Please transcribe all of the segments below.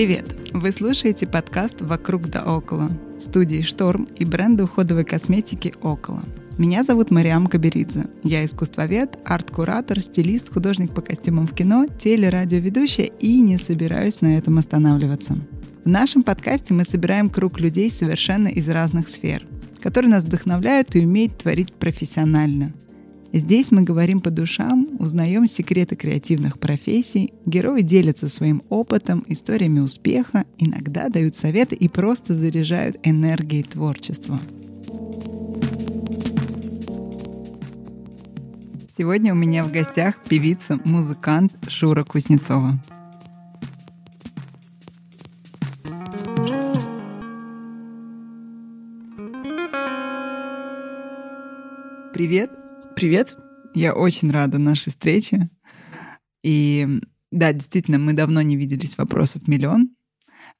Привет! Вы слушаете подкаст «Вокруг да около» студии «Шторм» и бренда уходовой косметики «Около». Меня зовут Мариам Каберидзе. Я искусствовед, арт-куратор, стилист, художник по костюмам в кино, телерадиоведущая и не собираюсь на этом останавливаться. В нашем подкасте мы собираем круг людей совершенно из разных сфер, которые нас вдохновляют и умеют творить профессионально – Здесь мы говорим по душам, узнаем секреты креативных профессий, герои делятся своим опытом, историями успеха, иногда дают советы и просто заряжают энергией творчества. Сегодня у меня в гостях певица, музыкант Шура Кузнецова. Привет! Привет. Я очень рада нашей встрече. И да, действительно, мы давно не виделись, вопросов миллион.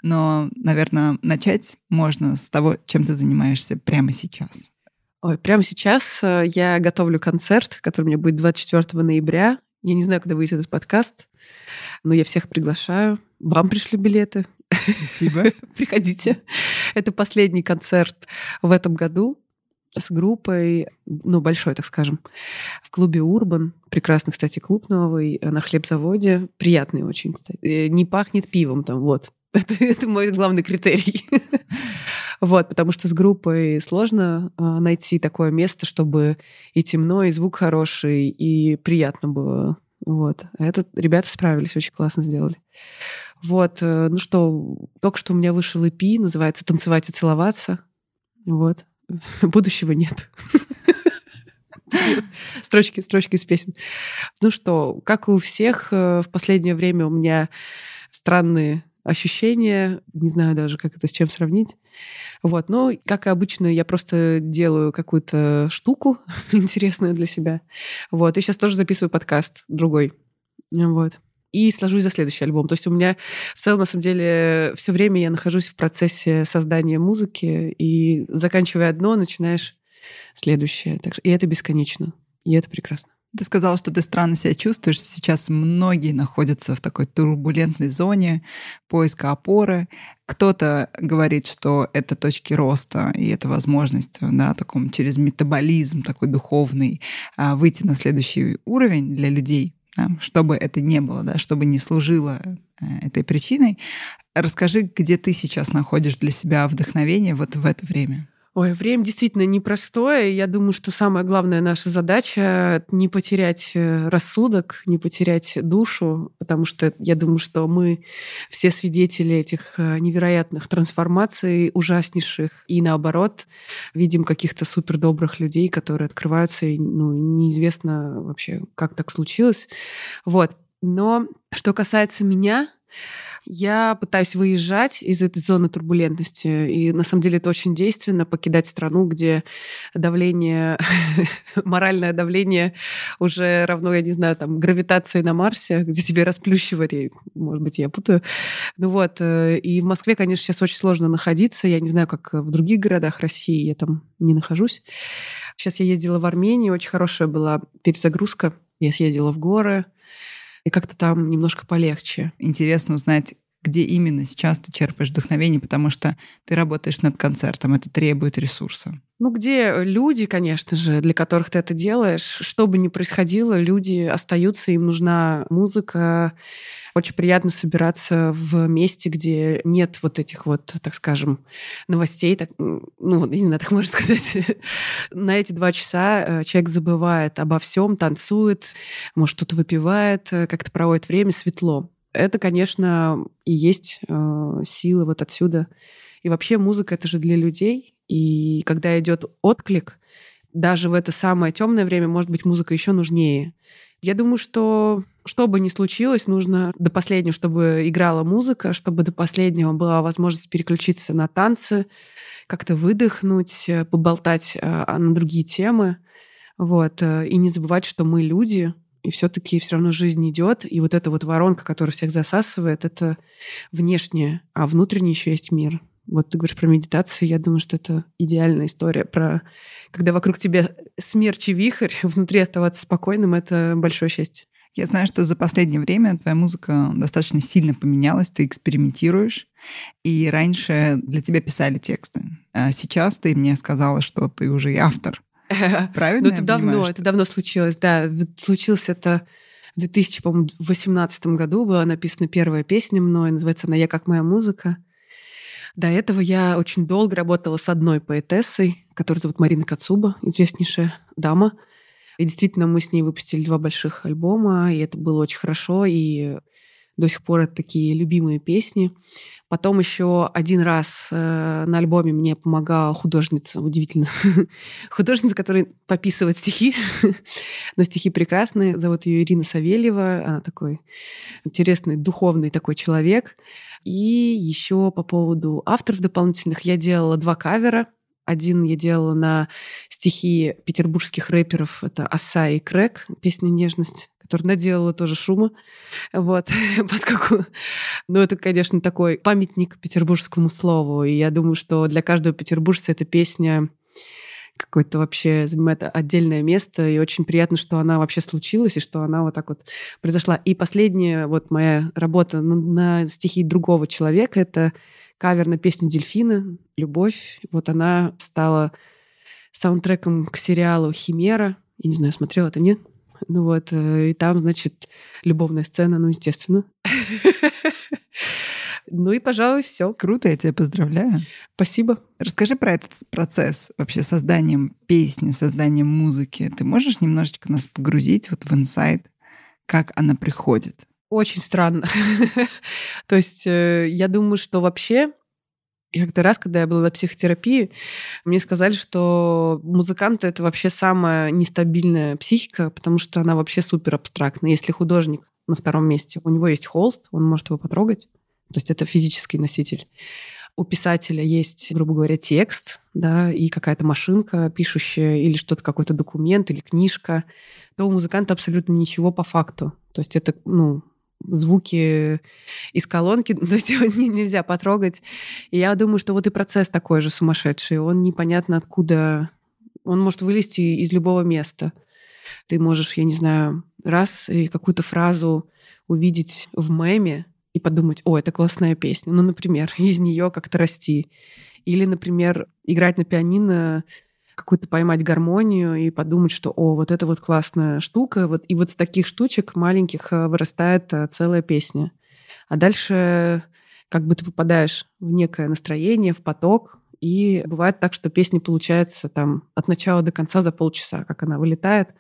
Но, наверное, начать можно с того, чем ты занимаешься прямо сейчас. Ой, прямо сейчас э, я готовлю концерт, который у меня будет 24 ноября. Я не знаю, когда выйдет этот подкаст, но я всех приглашаю. Вам пришли билеты. Спасибо. Приходите. Это последний концерт в этом году с группой, ну, большой, так скажем, в клубе «Урбан». Прекрасный, кстати, клуб новый э, на хлебзаводе. Приятный очень, кстати. Э, не пахнет пивом там, вот. Это, это мой главный критерий. Вот, потому что с группой сложно э, найти такое место, чтобы и темно, и звук хороший, и приятно было. Вот. А это ребята справились, очень классно сделали. Вот, ну что, только что у меня вышел EP, называется «Танцевать и целоваться». Вот. будущего нет. Строчки, строчки из песен. Ну что, как и у всех, э, в последнее время у меня странные ощущения, не знаю даже, как это с чем сравнить. Вот, но, как и обычно, я просто делаю какую-то штуку интересную для себя. Вот, и сейчас тоже записываю подкаст другой. Вот и сложусь за следующий альбом. То есть у меня в целом, на самом деле, все время я нахожусь в процессе создания музыки, и заканчивая одно, начинаешь следующее. Так, и это бесконечно. И это прекрасно. Ты сказала, что ты странно себя чувствуешь. Сейчас многие находятся в такой турбулентной зоне поиска опоры. Кто-то говорит, что это точки роста, и это возможность да, таком, через метаболизм такой духовный а, выйти на следующий уровень для людей да, чтобы это не было, да, чтобы не служило э, этой причиной. Расскажи, где ты сейчас находишь для себя вдохновение вот в это время? Ой, время действительно непростое. Я думаю, что самая главная наша задача — не потерять э, рассудок, не потерять душу, потому что я думаю, что мы все свидетели этих э, невероятных трансформаций, ужаснейших, и наоборот, видим каких-то супердобрых людей, которые открываются, и ну, неизвестно вообще, как так случилось. Вот. Но что касается меня, я пытаюсь выезжать из этой зоны турбулентности, и на самом деле это очень действенно, покидать страну, где давление, моральное давление уже равно, я не знаю, там, гравитации на Марсе, где тебе расплющивает, я, может быть, я путаю. Ну вот, э, и в Москве, конечно, сейчас очень сложно находиться, я не знаю, как в других городах России, я там не нахожусь. Сейчас я ездила в Армению, очень хорошая была перезагрузка, я съездила в горы, и как-то там немножко полегче. Интересно узнать, где именно сейчас ты черпаешь вдохновение, потому что ты работаешь над концертом, это требует ресурса. Ну, где люди, конечно же, для которых ты это делаешь, что бы ни происходило, люди остаются, им нужна музыка. Очень приятно собираться в месте, где нет вот этих вот, так скажем, новостей, так, ну, не знаю, так можно сказать. На эти два часа э, человек забывает обо всем, танцует, может, что-то выпивает, э, как-то проводит время, светло. Это, конечно, и есть э, сила вот отсюда. И вообще музыка это же для людей. И когда идет отклик, даже в это самое темное время, может быть, музыка еще нужнее. Я думаю, что что бы ни случилось, нужно до последнего, чтобы играла музыка, чтобы до последнего была возможность переключиться на танцы, как-то выдохнуть, поболтать э, на другие темы. Вот. Э, и не забывать, что мы люди, И все-таки все равно жизнь идет, и вот эта вот воронка, которая всех засасывает, это внешнее, а внутренний еще есть мир. Вот ты говоришь про медитацию, я думаю, что это идеальная история про когда вокруг тебя смерч и вихрь, внутри оставаться спокойным — это большое счастье. Я знаю, что за последнее время твоя музыка достаточно сильно поменялась, ты экспериментируешь, и раньше для тебя писали тексты. А сейчас ты мне сказала, что ты уже и автор. Правильно? Ну, это давно, это давно случилось, да. Случилось это в 2018 году была написана первая песня мной, называется она «Я как моя музыка». До этого я очень долго работала с одной поэтессой, которую зовут Марина Кацуба, известнейшая дама. И действительно, мы с ней выпустили два больших альбома, и это было очень хорошо, и до сих пор это такие любимые песни. Потом еще один раз э, на альбоме мне помогала художница, удивительно, художница, которая пописывает стихи, но стихи прекрасные. Зовут ее Ирина Савельева, она такой интересный, духовный такой человек. И еще по поводу авторов дополнительных я делала два кавера. Один я делала на стихи петербургских рэперов. Это Аса и Крэк, песня «Нежность», которая наделала тоже шума. Вот, поскольку... Ну, это, конечно, такой памятник петербургскому слову. И я думаю, что для каждого петербуржца эта песня какое-то вообще занимает отдельное место, и очень приятно, что она вообще случилась, и что она вот так вот произошла. И последняя вот моя работа на, на стихи другого человека — это кавер на песню «Дельфины», «Любовь». Вот она стала саундтреком к сериалу «Химера». Я не знаю, смотрела это, нет? Ну вот, э, и там, значит, любовная сцена, ну, естественно. Ну и, пожалуй, все. Круто, я тебя поздравляю. Спасибо. Расскажи про этот процесс вообще созданием песни, созданием музыки. Ты можешь немножечко нас погрузить вот в инсайт, как она приходит? Очень странно. То есть э, я думаю, что вообще как-то раз, когда я была на психотерапии, мне сказали, что музыканты — это вообще самая нестабильная психика, потому что она вообще супер абстрактная. Если художник на втором месте, у него есть холст, он может его потрогать, то есть это физический носитель. У писателя есть, грубо говоря, текст, да, и какая-то машинка пишущая, или что-то, какой-то документ, или книжка, то у музыканта абсолютно ничего по факту. То есть это, ну, звуки из колонки, то есть его нельзя потрогать. И я думаю, что вот и процесс такой же сумасшедший. Он непонятно откуда... Он может вылезти из любого места. Ты можешь, я не знаю, раз и какую-то фразу увидеть в меме, и подумать, о, это классная песня. Ну, например, из нее как-то расти. Или, например, играть на пианино, какую-то поймать гармонию и подумать, что, о, вот это вот классная штука. Вот, и вот с таких штучек маленьких э, вырастает э, целая песня. А дальше как бы ты попадаешь в некое настроение, в поток, и бывает так, что песня получается там от начала до конца за полчаса, как она вылетает.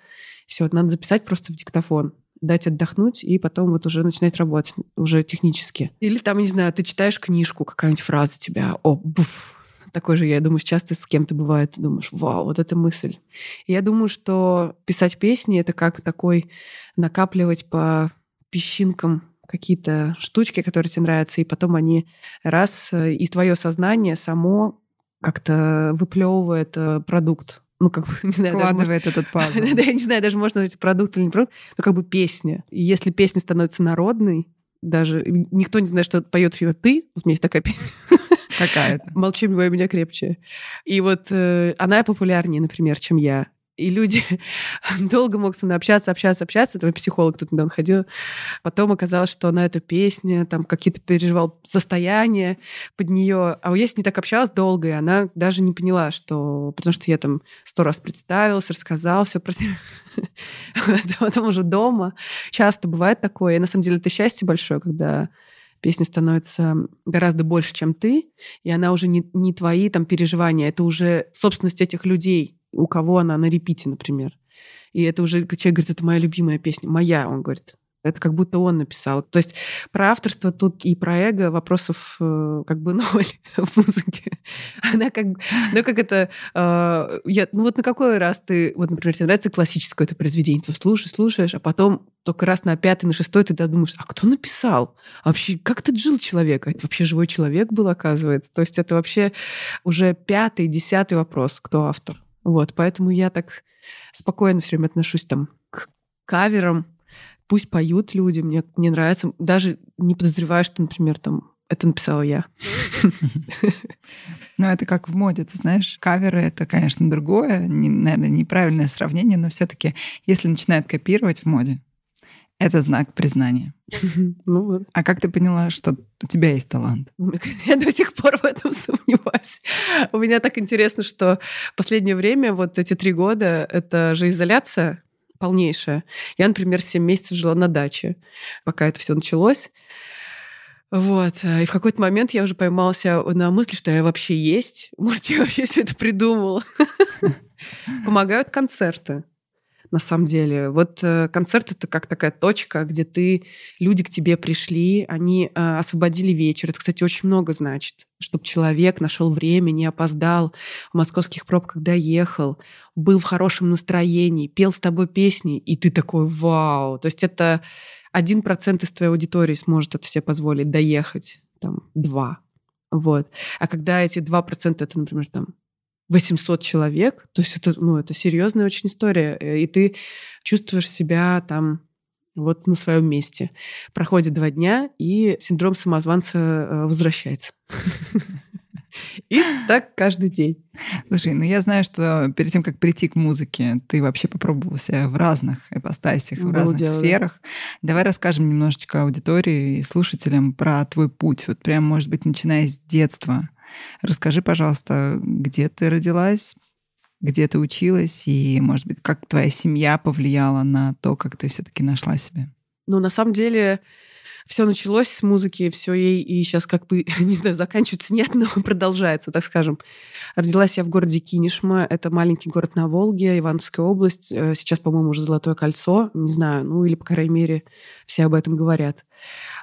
Все, надо записать просто в диктофон дать отдохнуть и потом вот уже начинать работать уже технически. Или там, не знаю, ты читаешь книжку, какая-нибудь фраза тебя, о, буф, такой же, я думаю, часто с кем-то бывает, думаешь, вау, вот эта мысль. И я думаю, что писать песни — это как такой накапливать по песчинкам какие-то штучки, которые тебе нравятся, и потом они раз, и твое сознание само как-то выплевывает э, продукт ну, как бы, не знаю... Складывает даже, этот пазл. да, я не знаю, даже можно назвать продукт или не продукт, но как бы песня. И если песня становится народной, даже никто не знает, что поет ее ты, вот у меня есть такая песня. Какая-то. Молчи, меня крепче. И вот э, она популярнее, например, чем я и люди долго могут со мной общаться, общаться, общаться. Это мой психолог тут недавно ходил. Потом оказалось, что она эта песня, там какие-то переживал состояния под нее. А я с ней так общалась долго, и она даже не поняла, что... Потому что я там сто раз представилась, рассказал все про Потом уже дома. Часто бывает такое. И на самом деле это счастье большое, когда песня становится гораздо больше, чем ты, и она уже не, не твои там переживания, это уже собственность этих людей, у кого она на репите, например. И это уже человек говорит, это моя любимая песня. Моя, он говорит. Это как будто он написал. То есть про авторство тут и про эго вопросов э, как бы ноль в музыке. Она как, ну как это, э, я, ну вот на какой раз ты, вот, например, тебе нравится классическое это произведение, ты слушаешь, слушаешь, а потом только раз на пятый, на шестой ты думаешь, а кто написал? А вообще, как ты жил человек? Это вообще живой человек был, оказывается. То есть это вообще уже пятый, десятый вопрос, кто автор. Вот, поэтому я так спокойно все время отношусь там к каверам, Пусть поют люди, мне, мне нравится. Даже не подозреваю, что, например, там это написала я. Ну, это как в моде, ты знаешь, каверы — это, конечно, другое, не, наверное, неправильное сравнение, но все таки если начинают копировать в моде, это знак признания. Ну вот. А как ты поняла, что у тебя есть талант? Я до сих пор в этом сомневаюсь. У меня так интересно, что последнее время, вот эти три года, это же изоляция полнейшая. Я, например, 7 месяцев жила на даче, пока это все началось. Вот. И в какой-то момент я уже поймался на мысли, что я вообще есть. Может, я вообще все это придумала. Помогают концерты на самом деле. Вот э, концерт это как такая точка, где ты, люди к тебе пришли, они э, освободили вечер. Это, кстати, очень много значит, чтобы человек нашел время, не опоздал, в московских пробках доехал, был в хорошем настроении, пел с тобой песни, и ты такой вау. То есть это один процент из твоей аудитории сможет это себе позволить доехать, там, два. Вот. А когда эти два процента, это, например, там 800 человек, то есть это, ну, это серьезная очень история, и ты чувствуешь себя там вот на своем месте. Проходит два дня, и синдром самозванца э, возвращается. И так каждый день. Слушай, ну я знаю, что перед тем, как прийти к музыке, ты вообще попробовал себя в разных ипостасях, в разных дело. сферах. Давай расскажем немножечко аудитории и слушателям про твой путь. Вот прям, может быть, начиная с детства. Расскажи, пожалуйста, где ты родилась, где ты училась, и, может быть, как твоя семья повлияла на то, как ты все-таки нашла себя? Ну, на самом деле, все началось с музыки, все ей и сейчас как бы, не знаю, заканчивается нет, но продолжается, так скажем. Родилась я в городе Кинешма, это маленький город на Волге, Ивановская область. Э, сейчас, по-моему, уже Золотое кольцо, не знаю, ну или, по крайней мере, все об этом говорят.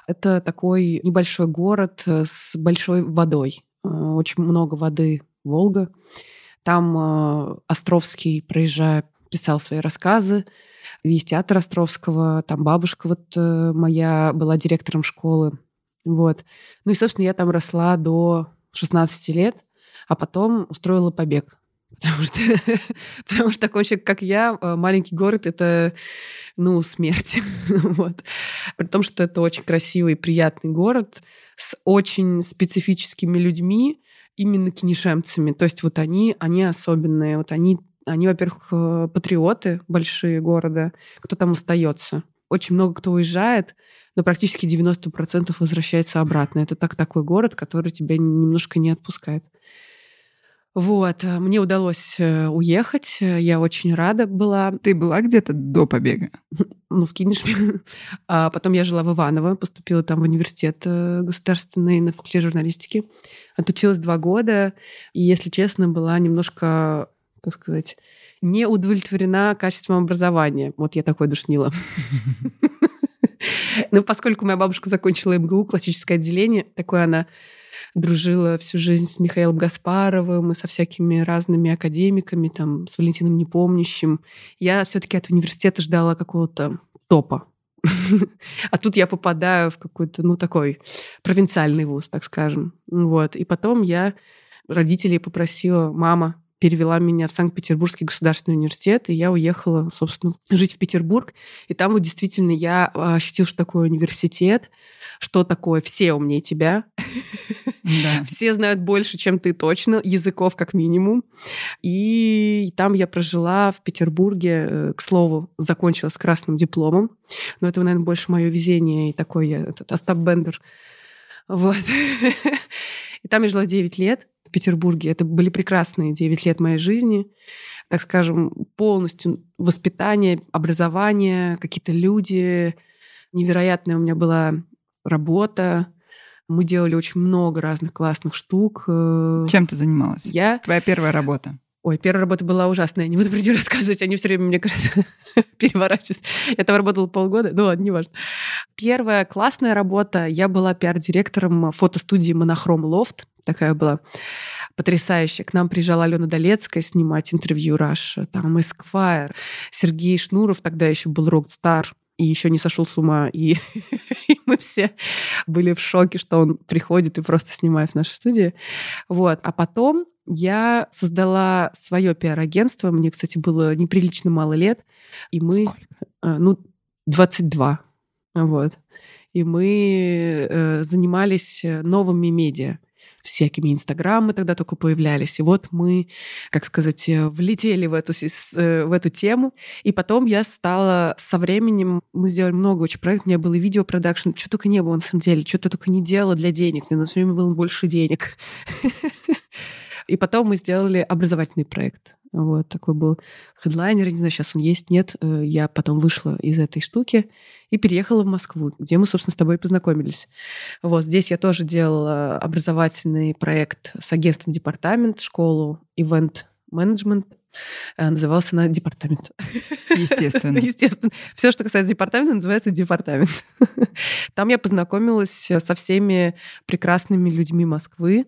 Это такой небольшой город э, с большой водой. Э, очень много воды Волга. Там Островский, проезжая, писал свои рассказы. Есть театр Островского, там бабушка вот э, моя была директором школы. Вот. Ну и, собственно, я там росла до 16 лет, а потом устроила побег. Потому что, потому что такой человек, как я, э, маленький город — это, ну, смерть. вот. При том, что это очень красивый, приятный город с очень специфическими людьми, именно кинешемцами. То есть вот они, они особенные, вот они они, во-первых, э, патриоты большие города. Кто там остается? Очень много кто уезжает, но практически 90% возвращается обратно. Это так такой город, который тебя немножко не отпускает. Вот, э, мне удалось э, уехать, я очень рада была. Ты была где-то до побега? Ну, в Кинешме. А потом я жила в Иваново, поступила там в университет государственный на факультете журналистики. Отучилась два года, и, если честно, была немножко как сказать, не удовлетворена качеством образования. Вот я такой душнила. Ну, поскольку моя бабушка закончила МГУ, классическое отделение, такое она дружила всю жизнь с Михаилом Гаспаровым и со всякими разными академиками, там, с Валентином Непомнящим. Я все-таки от университета ждала какого-то топа. А тут я попадаю в какой-то, ну, такой провинциальный вуз, так скажем. Вот. И потом я родителей попросила, мама, перевела меня в Санкт-Петербургский государственный университет, и я уехала, собственно, жить в Петербург. И там вот действительно я ощутила, что такое университет, что такое все умнее тебя. Да. Все знают больше, чем ты точно, языков как минимум. И там я прожила в Петербурге, э, к слову, закончила с красным дипломом. Но это, наверное, больше мое везение и такой я, этот Остап Бендер. Вот. И там я жила 9 лет в Петербурге. Это были прекрасные 9 лет моей жизни. Так скажем, полностью воспитание, образование, какие-то люди. Невероятная у меня была работа. Мы делали очень много разных классных штук. Чем ты занималась? Я... Твоя первая работа? Ой, первая работа была ужасная. Не буду про нее рассказывать. Они все время, мне кажется, переворачиваются. Я там работала полгода. Ну ладно, неважно. Первая классная работа. Я была пиар-директором фотостудии «Монохром Лофт». Такая была потрясающая. К нам приезжала Алена Долецкая снимать интервью Раша. Там Эсквайр. Сергей Шнуров тогда еще был рок-стар и еще не сошел с ума. И, и мы все были в шоке, что он приходит и просто снимает в нашей студии. Вот. А потом я создала свое пиар-агентство. Мне, кстати, было неприлично мало лет. И мы... Сколько? Э, ну, 22. Вот. И мы э, занимались новыми медиа всякими инстаграмы тогда только появлялись. И вот мы, как сказать, э, влетели в эту, э, в эту тему. И потом я стала со временем, мы сделали много очень проектов, у меня было видеопродакшн, что только не было на самом деле, что-то только не делала для денег, мне на все время было больше денег. И потом мы сделали образовательный проект. Вот такой был хедлайнер, не знаю, сейчас он есть, нет. Э, я потом вышла из этой штуки и переехала в Москву, где мы, собственно, с тобой познакомились. Вот здесь я тоже делала образовательный проект с агентством департамент, школу, ивент менеджмент. Э, назывался она департамент. Естественно. Естественно. Все, что касается департамента, называется департамент. Там я познакомилась со всеми прекрасными людьми Москвы,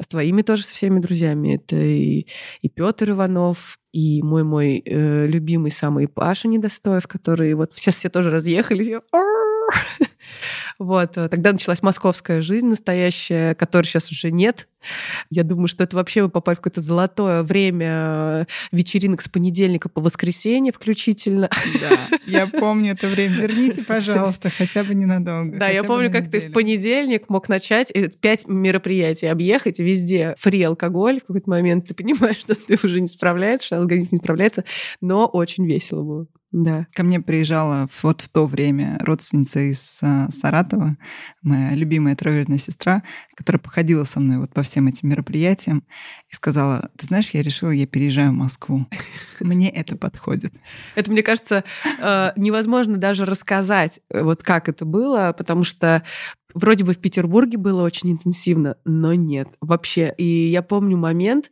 с твоими тоже, со всеми друзьями. Это и, и Петр Иванов, и мой мой э, любимый самый Паша Недостоев, который вот сейчас все тоже разъехались. Вот. Э, тогда началась московская жизнь настоящая, которой сейчас уже нет. Я думаю, что это вообще вы попали в какое-то золотое время э, вечеринок с понедельника по воскресенье включительно. Да, я помню это время. Верните, пожалуйста, хотя бы ненадолго. Да, я помню, как ты в понедельник мог начать пять мероприятий объехать, везде фри алкоголь. В какой-то момент ты понимаешь, что ты уже не справляешься, что организм не справляется, но очень весело было. Да. Ко мне приезжала вот в то время родственница из а, Саратова, моя любимая троюродная сестра, которая походила со мной вот по всем этим мероприятиям и сказала, ты знаешь, я решила, я переезжаю в Москву. Мне это подходит. Это, мне кажется, э, невозможно даже рассказать, э, вот как это было, потому что Вроде бы в Петербурге было очень интенсивно, но нет, вообще. И я помню момент,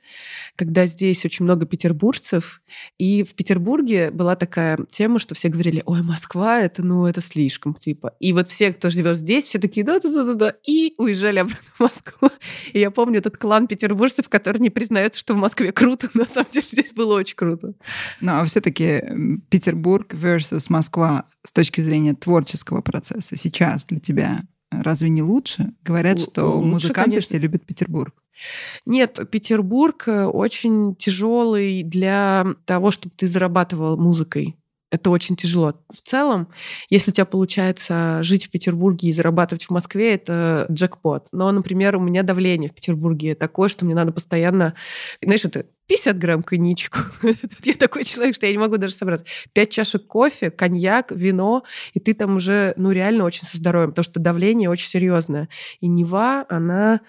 когда здесь очень много петербуржцев, и в Петербурге была такая тема, что все говорили, ой, Москва, это, ну, это слишком, типа. И вот все, кто живет здесь, все такие, да-да-да-да, и уезжали обратно в Москву. И я помню этот клан петербуржцев, который не признается, что в Москве круто, на самом деле здесь было очень круто. Ну, а все-таки Петербург versus Москва с точки зрения творческого процесса сейчас для тебя Разве не лучше? Говорят, что лучше, музыканты конечно. все любят Петербург. Нет, Петербург э, очень тяжелый для того, чтобы ты зарабатывал музыкой. Это очень тяжело. В целом, если у тебя получается жить в Петербурге и зарабатывать в Москве, это джекпот. Но, например, у меня давление в Петербурге такое, что мне надо постоянно... Знаешь, это 50 грамм коньячку. я такой человек, что я не могу даже собраться. Пять чашек кофе, коньяк, вино, и ты там уже, ну, реально очень со здоровьем, потому что давление очень серьезное. И Нева, она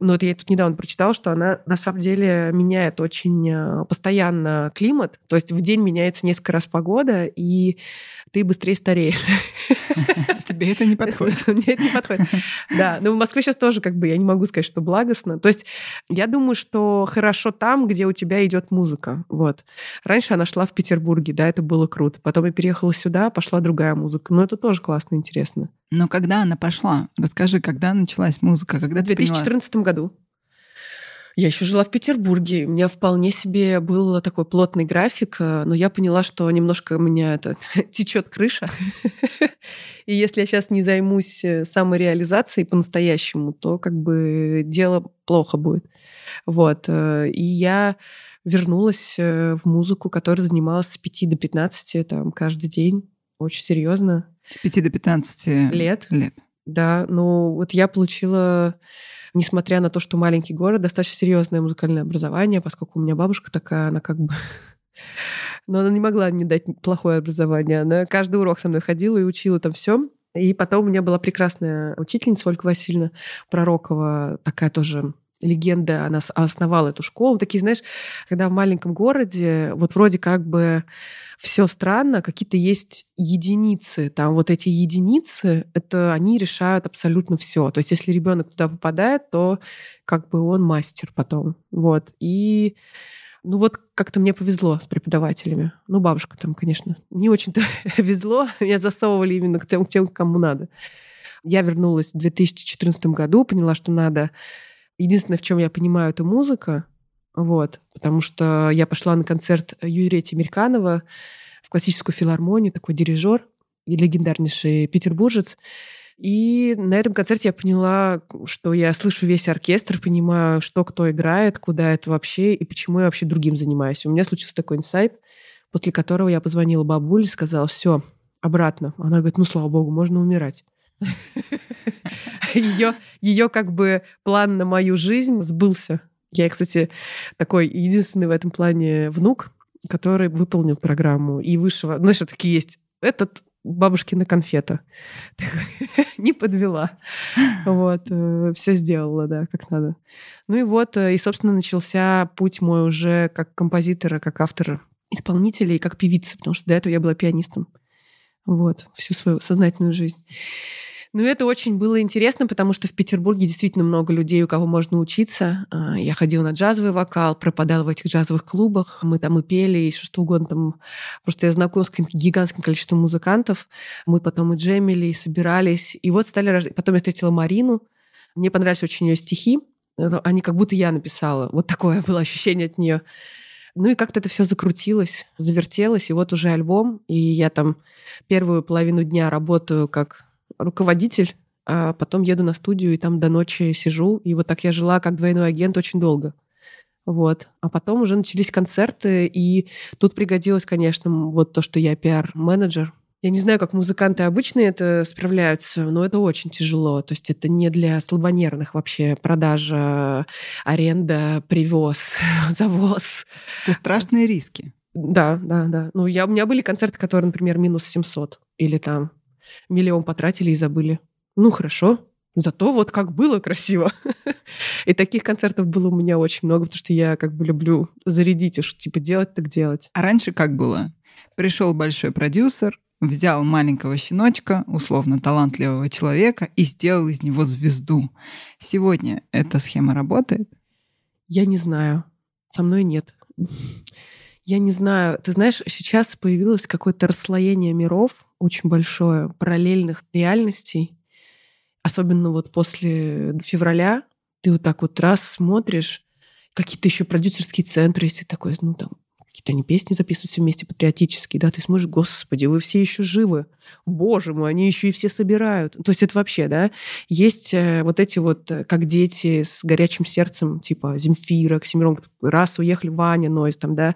но это я тут недавно прочитала, что она на самом деле меняет очень э, постоянно климат. То есть в день меняется несколько раз погода, и ты быстрее стареешь. Тебе это не подходит. Мне это не подходит. Да, но в Москве сейчас тоже как бы я не могу сказать, что благостно. То есть я думаю, что хорошо там, где у тебя идет музыка. Вот. Раньше она шла в Петербурге, да, это было круто. Потом я переехала сюда, пошла другая музыка. Но это тоже классно, интересно. Но когда она пошла? Расскажи, когда началась музыка? Когда в 2014 году. Я еще жила в Петербурге. У меня вполне себе был такой плотный график, э, но я поняла, что немножко у меня это течет крыша. И если я сейчас не займусь э, самореализацией по-настоящему, то как бы дело плохо будет. Вот. Э, и я вернулась в музыку, которая занималась с 5 до 15 там, каждый день. Очень серьезно. С 5 до 15 лет. лет. Да, ну вот я получила несмотря на то, что маленький город, достаточно серьезное музыкальное образование, поскольку у меня бабушка такая, она как бы... Но она не могла мне дать плохое образование. Она каждый урок со мной ходила и учила там все. И потом у меня была прекрасная учительница Ольга Васильевна Пророкова, такая тоже легенда, она основала эту школу. Такие, знаешь, когда в маленьком городе, вот вроде как бы все странно, какие-то есть единицы. Там вот эти единицы, это они решают абсолютно все. То есть если ребенок туда попадает, то как бы он мастер потом. Вот. И ну вот как-то мне повезло с преподавателями. Ну, бабушка там, конечно, не очень-то везло. Меня засовывали именно к тем, к тем, кому надо. Я вернулась в 2014 году, поняла, что надо Единственное, в чем я понимаю, это музыка. Вот, потому что я пошла на концерт Юрия Тимирканова в классическую филармонию, такой дирижер и легендарнейший петербуржец. И на этом концерте я поняла, что я слышу весь оркестр, понимаю, что кто играет, куда это вообще и почему я вообще другим занимаюсь. У меня случился такой инсайт, после которого я позвонила бабуле и сказала, все, обратно. Она говорит, ну, слава богу, можно умирать. Ее, ее как бы план на мою жизнь сбылся. Я, кстати, такой единственный в этом плане внук, который выполнил программу и высшего... Знаешь, такие есть. Этот бабушкина конфета. Не подвела. Вот. Э, Все сделала, да, как надо. Ну и вот, э, и, собственно, начался путь мой уже как композитора, как автора, исполнителя и как певицы, потому что до этого я была пианистом. Вот, всю свою сознательную жизнь. Ну, это очень было интересно, потому что в Петербурге действительно много людей, у кого можно учиться. А, я ходила на джазовый вокал, пропадала в этих джазовых клубах. Мы там и пели, и что угодно. Там. Просто я знакома с гигантским количеством музыкантов. Мы потом и джемили, и собирались. И вот стали. Потом я встретила Марину. Мне понравились очень ее стихи. Они как будто я написала. Вот такое было ощущение от нее. Ну и как-то это все закрутилось, завертелось, и вот уже альбом, и я там первую половину дня работаю как руководитель, а потом еду на студию и там до ночи сижу. И вот так я жила как двойной агент очень долго. Вот. А потом уже начались концерты, и тут пригодилось, конечно, вот то, что я пиар-менеджер. Я не знаю, как музыканты обычные это справляются, но это очень тяжело. То есть это не для слабонервных вообще продажа, аренда, привоз, завоз. Это страшные риски. Да, да, да. Ну, я, у меня были концерты, которые, например, минус 700 или там миллион потратили и забыли. Ну, хорошо, Зато вот как было красиво. И таких концертов было у меня очень много, потому что я как бы люблю зарядить уж, типа делать так делать. А раньше как было? Пришел большой продюсер, взял маленького щеночка, условно талантливого человека, и сделал из него звезду. Сегодня эта схема работает? Я не знаю. Со мной нет. Я не знаю. Ты знаешь, сейчас появилось какое-то расслоение миров, очень большое параллельных реальностей. Особенно вот после февраля ты вот так вот раз смотришь, какие-то еще продюсерские центры, если такой, ну там, какие-то они песни записывают все вместе патриотические, да, ты смотришь, господи, вы все еще живы, боже мой, они еще и все собирают. То есть это вообще, да, есть э, вот эти вот, э, как дети с горячим сердцем, типа Земфира, Оксимирон, раз уехали Ваня, Нойз там, да,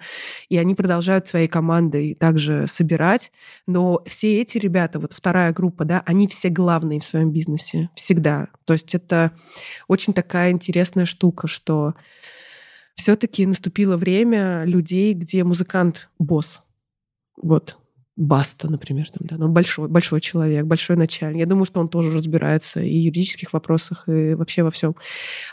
и они продолжают своей командой также собирать, но все эти ребята, вот вторая группа, да, они все главные в своем бизнесе, всегда. То есть это очень такая интересная штука, что все-таки наступило время людей, где музыкант босс. Вот. Баста, например, там, да, но ну, большой, большой человек, большой начальник. Я думаю, что он тоже разбирается и в юридических вопросах, и вообще во всем.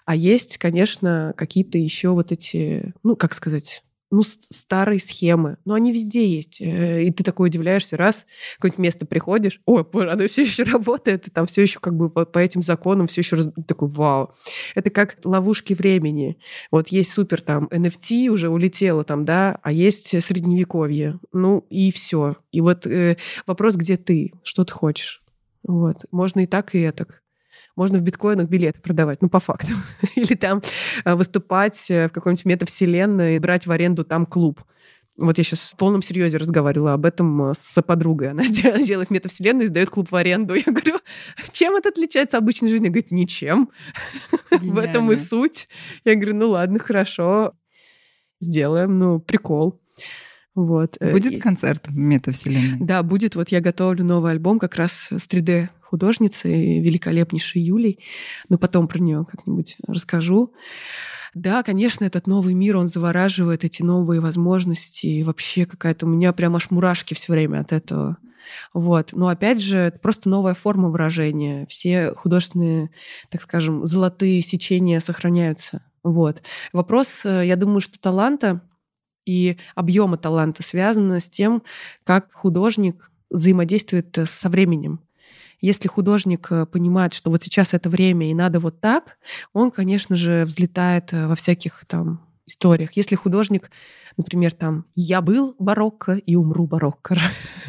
А есть, конечно, какие-то еще вот эти, ну, как сказать, ну, старые схемы. Но они везде есть. Э, и ты такой удивляешься, раз в какое-нибудь место приходишь, ой, оно все еще работает, и там все еще как бы по этим законам все еще раз... такой, вау. Это как ловушки времени. Вот есть супер там NFT уже улетело там, да, а есть средневековье. Ну, и все. И вот э, вопрос, где ты, что ты хочешь. Вот. Можно и так, и так можно в биткоинах билеты продавать, ну, по факту. Или там э, выступать э, в какой-нибудь метавселенной, брать в аренду там клуб. Вот я сейчас в полном серьезе разговаривала об этом э, с подругой. Она делает метавселенную и сдает клуб в аренду. Я говорю, чем это отличается от обычной жизни? Она говорит, ничем. в этом и суть. Я говорю, ну ладно, хорошо, сделаем, ну, прикол. Вот. Будет концерт в метавселенной? Да, будет. Вот я готовлю новый альбом как раз с 3D художницей, великолепнейшей Юлей, но потом про нее как-нибудь расскажу. Да, конечно, этот новый мир, он завораживает эти новые возможности. И вообще какая-то у меня прям аж мурашки все время от этого. Вот. Но опять же, это просто новая форма выражения. Все художественные, так скажем, золотые сечения сохраняются. Вот. Вопрос, э, я думаю, что таланта и объема таланта связано с тем, как художник взаимодействует э, со временем. Если художник э, понимает, что вот сейчас это время и надо вот так, он, конечно же, взлетает э, во всяких там историях. Если художник, например, там, я был барокко и умру барокко,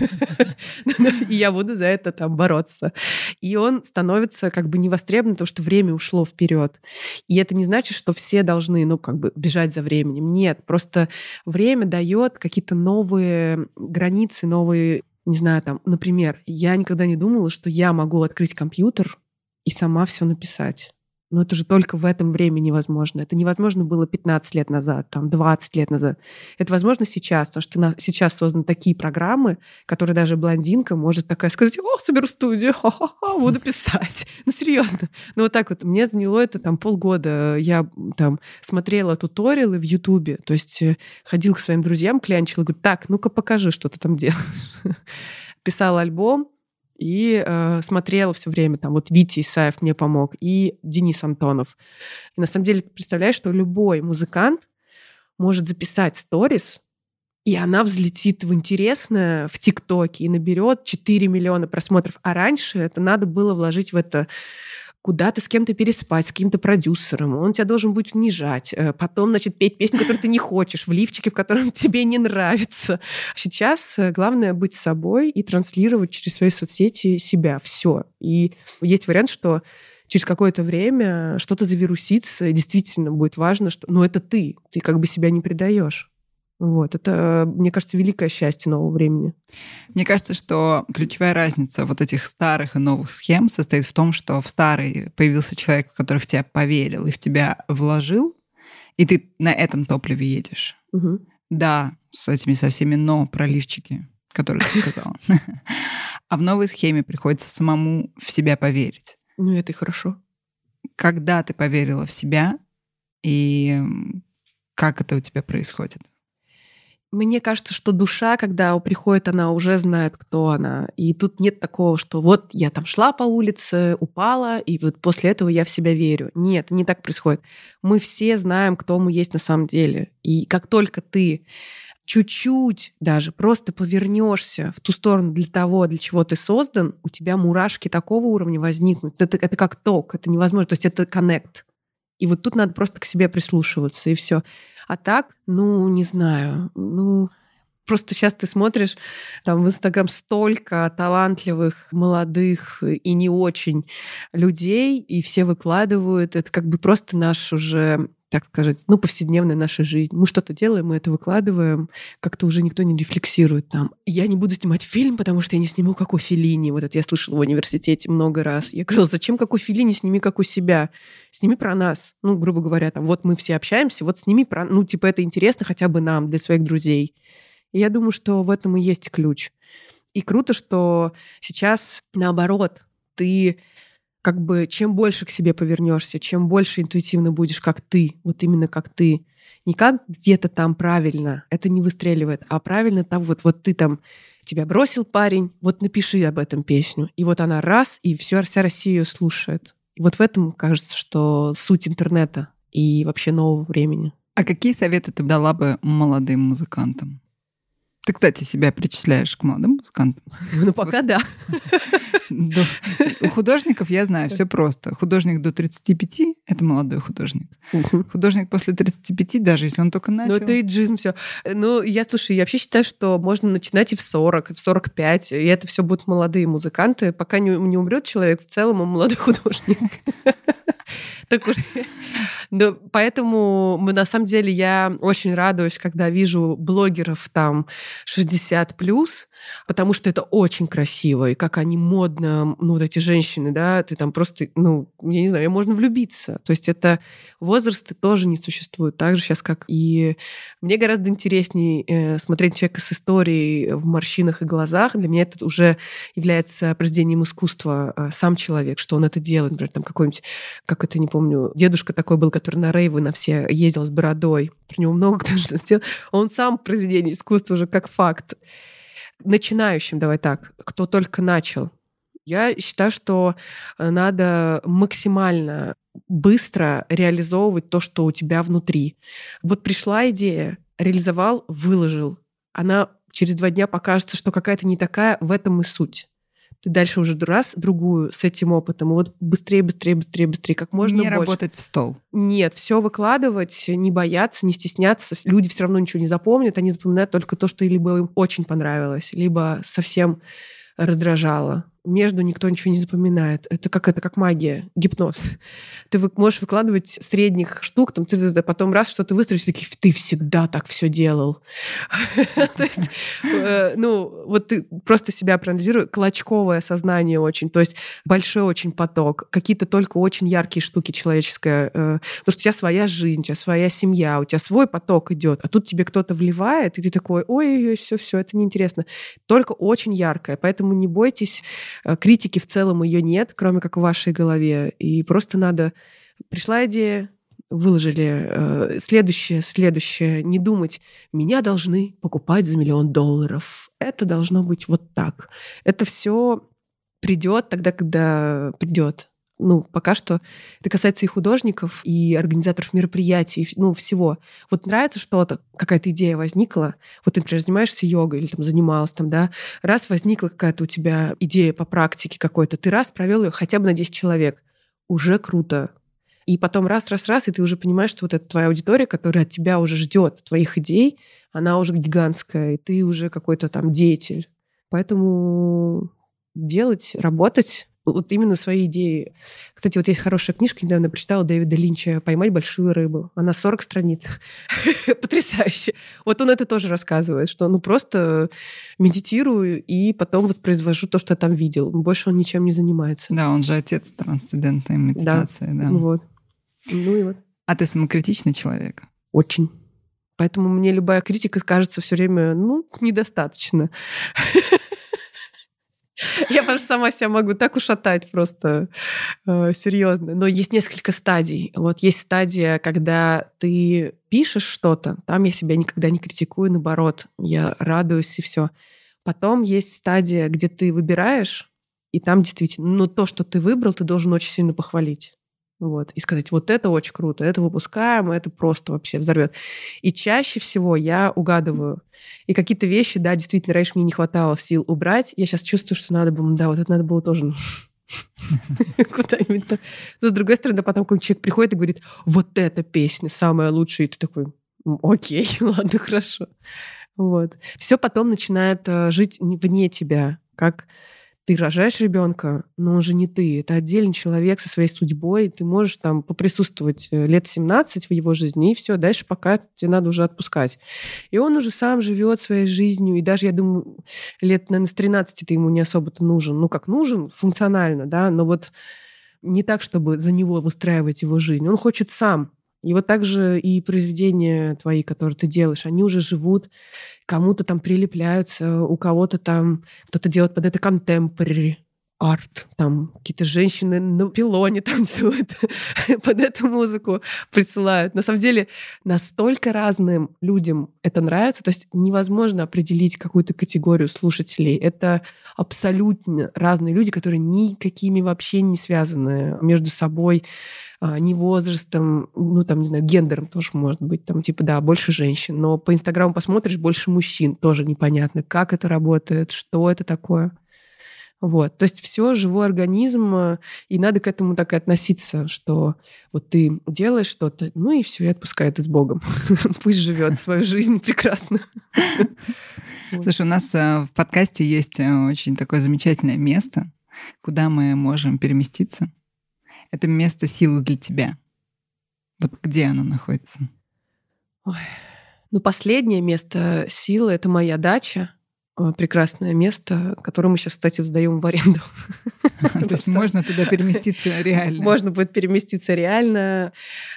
и я буду за это там бороться. И он становится как бы невостребованным, потому что время ушло вперед. И это не значит, что все должны, ну, как бы бежать за временем. Нет, просто время дает какие-то новые границы, новые не знаю, там, например, я никогда не думала, что я могу открыть компьютер и сама все написать. Но это же только в этом времени возможно. Это невозможно было 15 лет назад, там, 20 лет назад. Это возможно сейчас, потому что сейчас созданы такие программы, которые даже блондинка может такая сказать, о, соберу студию, ха-ха-ха, буду писать. Ну, серьезно. Ну, вот так вот. Мне заняло это там полгода. Я там смотрела туториалы в Ютубе, то есть э, ходил к своим друзьям, клянчил, говорю, так, ну-ка покажи, что ты там делаешь. Писал альбом, и э, смотрела все время, там, вот Витя Исаев мне помог, и Денис Антонов. И на самом деле, представляешь, что любой музыкант может записать сторис, и она взлетит в интересное в ТикТоке и наберет 4 миллиона просмотров. А раньше это надо было вложить в это куда-то с кем-то переспать, с каким-то продюсером, он тебя должен будет унижать, э, потом, значит, петь песню, которую ты не хочешь, в лифчике, в котором тебе не нравится. Сейчас э, главное быть собой и транслировать через свои соцсети себя. Все. И есть вариант, что через какое-то время что-то завирусится, и действительно будет важно, что... Но это ты, ты как бы себя не предаешь. Вот, это, мне кажется, великое счастье нового времени. Мне кажется, что ключевая разница вот этих старых и новых схем состоит в том, что в старой появился человек, который в тебя поверил и в тебя вложил, и ты на этом топливе едешь. Угу. Да, с этими со всеми но проливчики, которые ты сказала. А в новой схеме приходится самому в себя поверить. Ну, это и хорошо. Когда ты поверила в себя, и как это у тебя происходит? Мне кажется, что душа, когда приходит, она уже знает, кто она. И тут нет такого, что вот я там шла по улице, упала, и вот после этого я в себя верю. Нет, не так происходит. Мы все знаем, кто мы есть на самом деле. И как только ты чуть-чуть даже просто повернешься в ту сторону для того, для чего ты создан, у тебя мурашки такого уровня возникнут. Это, это как ток, это невозможно. То есть это коннект. И вот тут надо просто к себе прислушиваться, и все. А так, ну, не знаю, ну, просто сейчас ты смотришь, там в Инстаграм столько талантливых, молодых и не очень людей, и все выкладывают. Это как бы просто наш уже так сказать, ну, повседневная наша жизнь. Мы что-то делаем, мы это выкладываем, как-то уже никто не рефлексирует там. Я не буду снимать фильм, потому что я не сниму, как у Филини. Вот это я слышала в университете много раз. Я говорила, зачем как у Филини, сними как у себя. Сними про нас. Ну, грубо говоря, там, вот мы все общаемся, вот сними про... Ну, типа, это интересно хотя бы нам, для своих друзей. И я думаю, что в этом и есть ключ. И круто, что сейчас, наоборот, ты как бы чем больше к себе повернешься, чем больше интуитивно будешь как ты, вот именно как ты, не как где-то там правильно, это не выстреливает, а правильно там вот, вот ты там, тебя бросил парень, вот напиши об этом песню. И вот она раз, и все, вся Россия ее слушает. И вот в этом, кажется, что суть интернета и вообще нового времени. А какие советы ты дала бы молодым музыкантам? Ты, кстати, себя причисляешь к молодым музыкантам? Ну, пока да. У художников я знаю, все просто. Художник до 35 — это молодой художник. Художник после 35, даже если он только начал... Ну, это и джин все. Ну, я, слушай, я вообще считаю, что можно начинать и в 40, и в 45, и это все будут молодые музыканты. Пока не, не умрет человек, в целом он молодой художник. Так уже. Да, поэтому мы, на самом деле я очень радуюсь, когда вижу блогеров там 60 плюс, потому что это очень красиво, и как они модно, ну, вот эти женщины, да, ты там просто, ну, я не знаю, можно влюбиться. То есть это возрасты тоже не существуют, так же сейчас, как и... Мне гораздо интереснее э, смотреть человека с историей в морщинах и глазах. Для меня это уже является произведением искусства э, сам человек, что он это делает. Например, там какой-нибудь, как это, не помню, дедушка такой был, который на рейвы на все ездил с бородой. Про него много кто сделал. Он сам произведение искусства уже как факт. Начинающим, давай так, кто только начал. Я считаю, что надо максимально быстро реализовывать то, что у тебя внутри. Вот пришла идея, реализовал, выложил. Она через два дня покажется, что какая-то не такая, в этом и суть ты дальше уже раз другую с этим опытом, и вот быстрее, быстрее, быстрее, быстрее, как можно не больше. работать в стол. Нет, все выкладывать, не бояться, не стесняться. Люди все равно ничего не запомнят, они запоминают только то, что либо им очень понравилось, либо совсем раздражало. Между никто ничего не запоминает. Это как это, как магия, гипноз. Ты можешь выкладывать средних штук, там, ты потом раз что-то выстроишь, такие, ты всегда так все делал. То есть, э, ну, вот ты просто себя проанализируй, клочковое сознание очень, то есть большой очень поток, какие-то только очень яркие штуки человеческое, э, потому что у тебя своя жизнь, у тебя своя семья, у тебя свой поток идет, а тут тебе кто-то вливает, и ты такой, ой, все, все, это неинтересно. Только очень яркое, поэтому не бойтесь критики в целом ее нет, кроме как в вашей голове. И просто надо... Пришла идея, выложили э, следующее, следующее. Не думать, меня должны покупать за миллион долларов. Это должно быть вот так. Это все придет тогда, когда придет ну, пока что это касается и художников, и организаторов мероприятий, ну, всего. Вот нравится что-то, какая-то идея возникла, вот ты, например, занимаешься йогой или там занималась там, да, раз возникла какая-то у тебя идея по практике какой-то, ты раз провел ее хотя бы на 10 человек, уже круто. И потом раз, раз, раз, и ты уже понимаешь, что вот эта твоя аудитория, которая от тебя уже ждет твоих идей, она уже гигантская, и ты уже какой-то там деятель. Поэтому делать, работать, вот именно свои идеи. Кстати, вот есть хорошая книжка, недавно прочитала Дэвида Линча «Поймать большую рыбу». Она 40 страниц. Потрясающе. Вот он это тоже рассказывает, что ну просто медитирую и потом воспроизвожу то, что я там видел. Больше он ничем не занимается. Да, он же отец трансцендентной медитации. Да, да. вот. Ну и вот. А ты самокритичный человек? Очень. Поэтому мне любая критика кажется все время, ну, недостаточно. Я просто сама себя могу так ушатать просто э, серьезно. Но есть несколько стадий. Вот есть стадия, когда ты пишешь что-то, там я себя никогда не критикую, наоборот, я радуюсь и все. Потом есть стадия, где ты выбираешь, и там действительно, ну то, что ты выбрал, ты должен очень сильно похвалить. Вот, и сказать, вот это очень круто, это выпускаем, это просто вообще взорвет. И чаще всего я угадываю. И какие-то вещи, да, действительно, раньше мне не хватало сил убрать. Я сейчас чувствую, что надо было, да, вот это надо было тоже куда-нибудь. Но с другой стороны, потом какой человек приходит и говорит, вот эта песня самая лучшая, и ты такой, окей, ладно, хорошо. Вот. Все потом начинает э, жить вне тебя, как ты рожаешь ребенка, но он же не ты. Это отдельный человек со своей судьбой. Ты можешь там поприсутствовать э, лет 17 в его жизни, и все, дальше пока тебе надо уже отпускать. И он уже сам живет своей жизнью. И даже, я думаю, лет, наверное, с 13 ты ему не особо-то нужен. Ну, как нужен, функционально, да, но вот не так, чтобы за него выстраивать его жизнь. Он хочет сам и вот также и произведения твои, которые ты делаешь, они уже живут, кому-то там прилепляются, у кого-то там кто-то делает под это contemporary арт, там какие-то женщины на пилоне танцуют, под эту музыку присылают. На самом деле настолько разным людям это нравится, то есть невозможно определить какую-то категорию слушателей. Это абсолютно разные люди, которые никакими вообще не связаны между собой ни возрастом, ну, там, не знаю, гендером тоже может быть, там, типа, да, больше женщин. Но по Инстаграму посмотришь, больше мужчин. Тоже непонятно, как это работает, что это такое. Вот. То есть все живой организм, э, и надо к этому так и относиться, что вот ты делаешь что-то, ну и все, и отпускает это с Богом. Пусть живет свою жизнь прекрасно. Слушай, у нас э, в подкасте есть э, очень такое замечательное место, куда мы можем переместиться. Это место силы для тебя. Вот где оно находится? Ой. Ну, последнее место силы — это моя дача. Э, прекрасное место, которое мы сейчас, кстати, сдаем в аренду. То есть можно туда переместиться реально? Можно будет переместиться реально.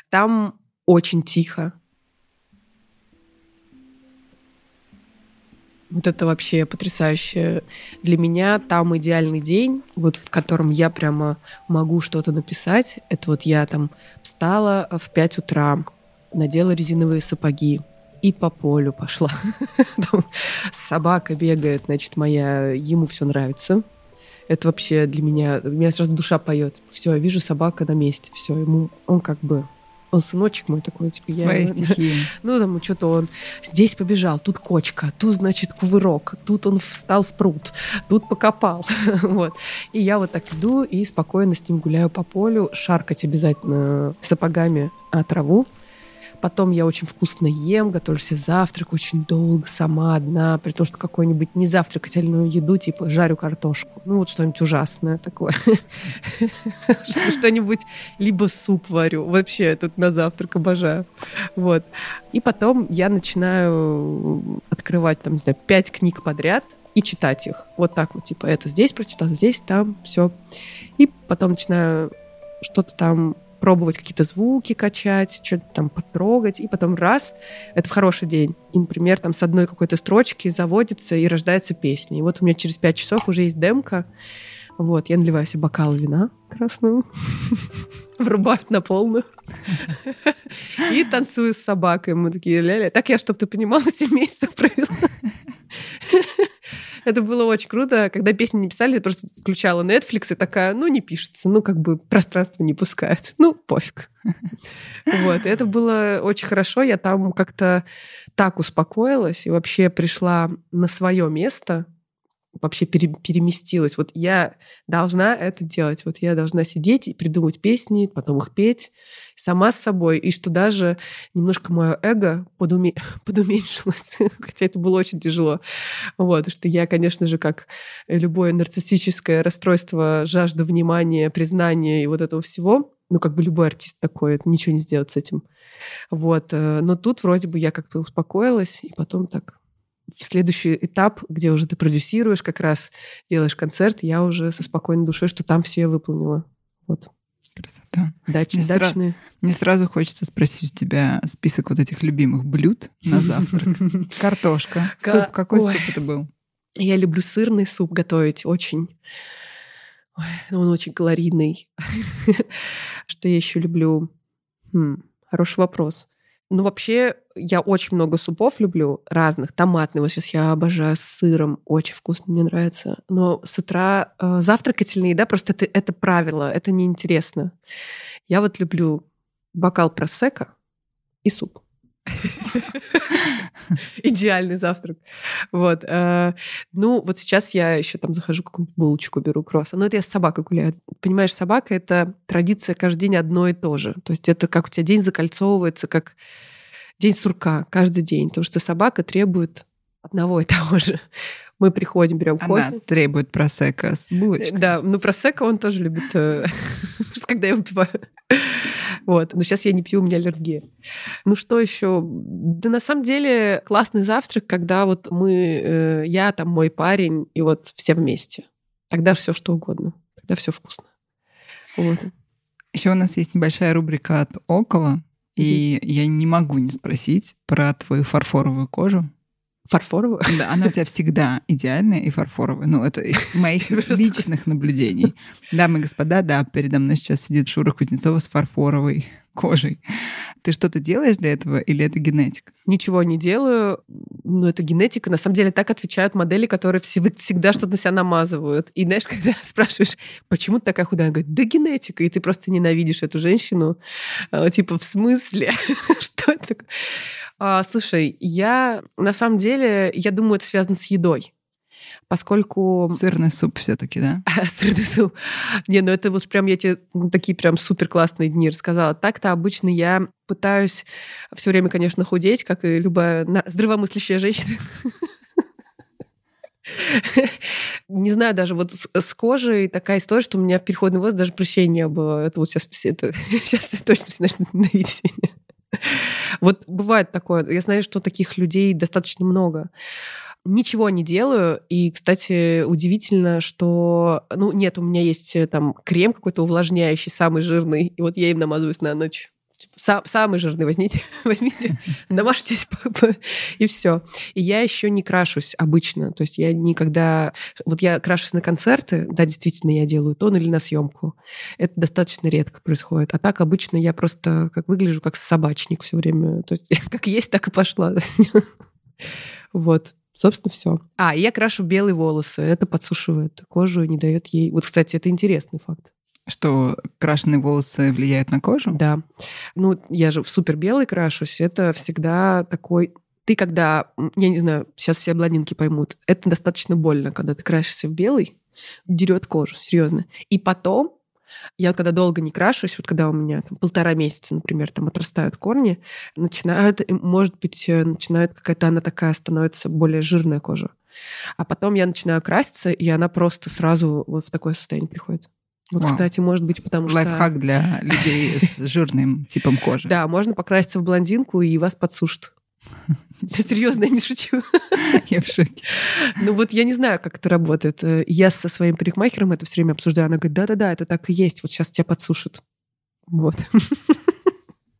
Там очень тихо. Вот это вообще потрясающе. Для меня там идеальный день, вот в котором я прямо могу что-то написать. Это вот я там встала в 5 утра, надела резиновые сапоги, и по полю пошла. собака бегает, значит, моя, ему все нравится. Это вообще для меня, у меня сразу душа поет. Все, я вижу собака на месте, все, ему, он как бы он сыночек мой такой, типа, Свои я... стихии. Ну, там что-то он здесь побежал, тут кочка, тут, значит, кувырок, тут он встал в пруд, тут покопал. вот. И я вот так иду и спокойно с ним гуляю по полю, шаркать обязательно сапогами о траву, Потом я очень вкусно ем, готовлю себе завтрак очень долго, сама одна, при том, что какой-нибудь не завтракательную еду, типа жарю картошку. Ну, вот что-нибудь ужасное такое. Что-нибудь, либо суп варю. Вообще, тут на завтрак обожаю. Вот. И потом я начинаю открывать, там, не знаю, пять книг подряд и читать их. Вот так вот, типа, это здесь прочитал, здесь, там, все. И потом начинаю что-то там пробовать какие-то звуки качать, что-то там потрогать, и потом раз, это в хороший день. И, например, там с одной какой-то строчки заводится и рождается песня. И вот у меня через пять часов уже есть демка, вот, я наливаю себе бокал вина красную, врубаю на полную и танцую с собакой. Мы такие, ля-ля. Так я, чтобы ты понимала, 7 месяцев провела. Это было очень круто. Когда песни не писали, я просто включала Netflix и такая, ну, не пишется, ну, как бы пространство не пускает. Ну, пофиг. Вот. Это было очень хорошо. Я там как-то так успокоилась и вообще пришла на свое место, вообще пере, переместилась. Вот я должна это делать. Вот я должна сидеть и придумать песни, потом их петь сама с собой. И что даже немножко мое эго подуме... подуменьшилось. Хотя это было очень тяжело. Вот, что я, конечно же, как любое нарциссическое расстройство, жажда внимания, признания и вот этого всего, ну, как бы любой артист такой, это ничего не сделать с этим. Вот. Э, но тут вроде бы я как-то успокоилась, и потом так в следующий этап, где уже ты продюсируешь, как раз делаешь концерт, я уже со спокойной душой, что там все я выполнила. Вот. Красота. Дач, мне, дачные. Сра... мне сразу хочется спросить у тебя список вот этих любимых блюд на завтрак. Картошка. Суп. Какой суп это был? Я люблю сырный суп готовить очень. Ой, он очень калорийный. Что я еще люблю? Хм, хороший вопрос. Ну, вообще, я очень много супов люблю, разных, томатный. Вот сейчас я обожаю с сыром, очень вкусно, мне нравится. Но с утра э, завтракательные, да, просто это, это правило, это неинтересно. Я вот люблю бокал просека и суп. Идеальный завтрак. Вот. Э, ну, вот сейчас я еще там захожу, какую-нибудь булочку беру, кросса. Но это я с собакой гуляю. Понимаешь, собака — это традиция каждый день одно и то же. То есть это как у тебя день закольцовывается, как день сурка каждый день. Потому что собака требует одного и того же. Мы приходим, берем кофе. Она требует просека с булочкой. Да, ну просека он тоже любит, э, когда я выпиваю. Вот. Но сейчас я не пью, у меня аллергия. Ну что еще? Да на самом деле классный завтрак, когда вот мы, э, я там, мой парень, и вот все вместе. Тогда все что угодно. Тогда все вкусно. Вот. Еще у нас есть небольшая рубрика от около, и я не могу не спросить про твою фарфоровую кожу. Фарфоровую? Да, она у тебя всегда идеальная и фарфоровая. Ну, это из моих личных наблюдений. Дамы и господа, да, передо мной сейчас сидит Шура Кузнецова с фарфоровой кожей. Ты что-то делаешь для этого или это генетика? Ничего не делаю. Ну, это генетика. На самом деле так отвечают модели, которые всегда что-то на себя намазывают. И знаешь, когда спрашиваешь, почему ты такая худая, она говорит, да генетика, и ты просто ненавидишь эту женщину. А, типа, в смысле? Что это? А, слушай, я на самом деле, я думаю, это связано с едой. Поскольку... Сырный суп все-таки, да? Сырный суп. Не, ну это вот прям я тебе такие прям супер классные дни рассказала. Так-то обычно я пытаюсь все время, конечно, худеть, как и любая здравомыслящая женщина. Не знаю, даже вот с, с кожей такая история, что у меня в переходный возраст даже прыщей не было. Это вот сейчас, это, сейчас точно все начнут ненавидеть меня. Вот бывает такое. Я знаю, что таких людей достаточно много. Ничего не делаю. И, кстати, удивительно, что... Ну, нет, у меня есть э, там крем какой-то увлажняющий, самый жирный. И вот я им намазываюсь на ночь. Типа, сам, самый жирный возьмите, возьмите, намажьтесь, и все. И я еще не крашусь обычно. То есть я никогда... Вот я крашусь на концерты, да, действительно, я делаю тон или на съемку. Это достаточно редко происходит. А так обычно я просто как выгляжу как собачник все время. То есть как есть, так и пошла. Вот. Собственно, все. А, я крашу белые волосы. Это подсушивает кожу и не дает ей... Вот, кстати, это интересный факт. Что крашеные волосы влияют на кожу? Да. Ну, я же в супер белый крашусь. Это всегда такой ты когда, я не знаю, сейчас все блондинки поймут, это достаточно больно, когда ты крашишься в белый, дерет кожу, серьезно. И потом Я когда долго не крашусь, вот когда у меня там, полтора месяца, например, там отрастают корни, начинают, может быть, э, начинает какая-то она такая становится более жирная кожа. А потом я начинаю краситься, и она просто сразу вот в такое состояние приходит. Вот, Вау. кстати, может быть, потому Лайфхак что... Лайфхак для людей с жирным типом кожи. Да, можно покраситься в блондинку, и вас подсушит. Да серьезно, я не шучу. Я в шоке. Ну вот я не знаю, как это работает. Я со своим парикмахером это все время обсуждаю. Она говорит, да-да-да, это так и есть. Вот сейчас тебя подсушит. Вот.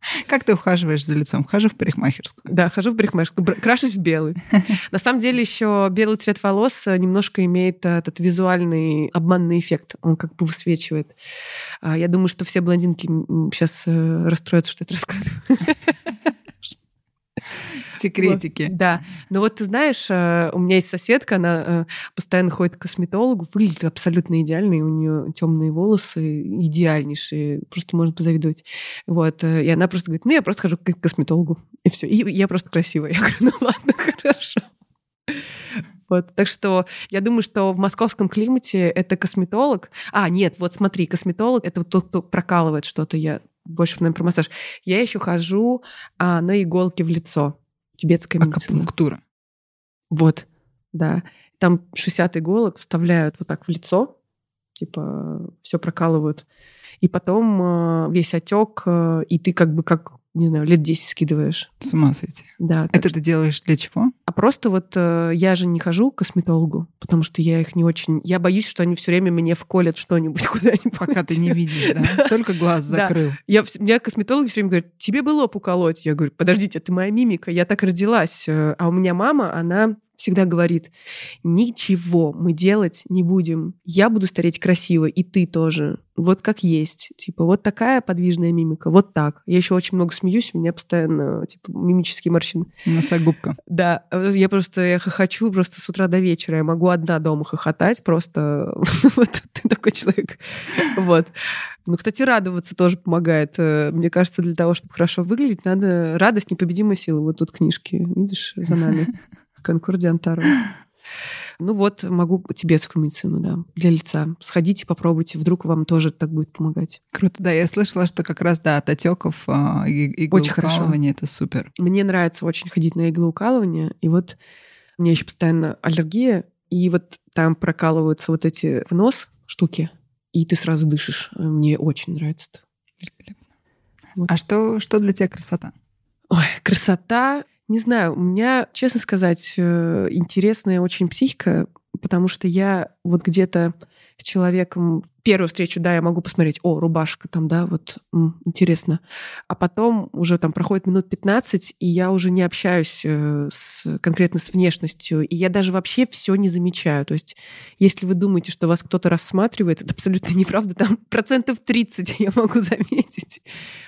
Как ты ухаживаешь за лицом? Хожу в парикмахерскую. Да, хожу в парикмахерскую. Крашусь в белый. На самом деле еще белый цвет волос э, немножко имеет э, этот визуальный обманный эффект. Он как бы высвечивает. А, я думаю, что все блондинки сейчас э, расстроятся, что это рассказываю. Секретики. Вот, да. Но вот ты знаешь, э, у меня есть соседка, она э, постоянно ходит к косметологу, выглядит абсолютно идеальной, у нее темные волосы идеальнейшие, просто можно позавидовать. Вот. Э, и она просто говорит, ну, я просто хожу к косметологу, и все. И я просто красивая. Я говорю, ну ладно, хорошо. Вот. Так что я думаю, что в московском климате это косметолог. А, нет, вот смотри, косметолог это вот тот, кто прокалывает что-то. Я больше, наверное, про массаж. Я еще хожу а, на иголки в лицо. Тибетская медицина. Акупунктура. Вот, да. Там 60 иголок вставляют вот так в лицо, типа все прокалывают. И потом э, весь отек, э, и ты как бы как не знаю, лет 10 скидываешь. С ума сойти. Да. Это что... ты делаешь для чего? А просто вот э, я же не хожу к косметологу, потому что я их не очень... Я боюсь, что они все время мне вколят что-нибудь куда-нибудь. Пока ты не видишь, да? Только глаз закрыл. Я, меня косметологи все время говорят, тебе бы лоб уколоть. Я говорю, подождите, это моя мимика, я так родилась. Э, а у меня мама, она всегда говорит, ничего мы делать не будем. Я буду стареть красиво, и ты тоже. Вот как есть. Типа, вот такая подвижная мимика, вот так. Я еще очень много смеюсь, у меня постоянно, типа, мимические морщины. Носогубка. Да, я просто, я хохочу просто с утра до вечера. Я могу одна дома хохотать, просто вот ты такой человек. Вот. Ну, кстати, радоваться тоже помогает. Э, мне кажется, для того, чтобы хорошо выглядеть, надо радость, непобедимая сила. Вот тут книжки, видишь, за нами. Конкордия Антарова. Ну вот, могу тибетскую медицину, да, для лица. Сходите, попробуйте, вдруг вам тоже так будет помогать. Круто, да. Я слышала, что как раз, да, от отеков а, иглоукалывание — это супер. Мне нравится очень ходить на иглоукалывание, и вот у меня еще постоянно аллергия, и вот там прокалываются вот эти в нос штуки, и ты сразу дышишь. Мне очень нравится это. Вот. А что, что для тебя красота? Ой, красота не знаю, у меня, честно сказать, э, интересная очень психика, потому что я вот где-то с человеком первую встречу, да, я могу посмотреть, о, рубашка там, да, вот м, интересно. А потом уже там проходит минут 15, и я уже не общаюсь э, с, конкретно с внешностью, и я даже вообще все не замечаю. То есть если вы думаете, что вас кто-то рассматривает, это абсолютно неправда, там процентов 30 я могу заметить.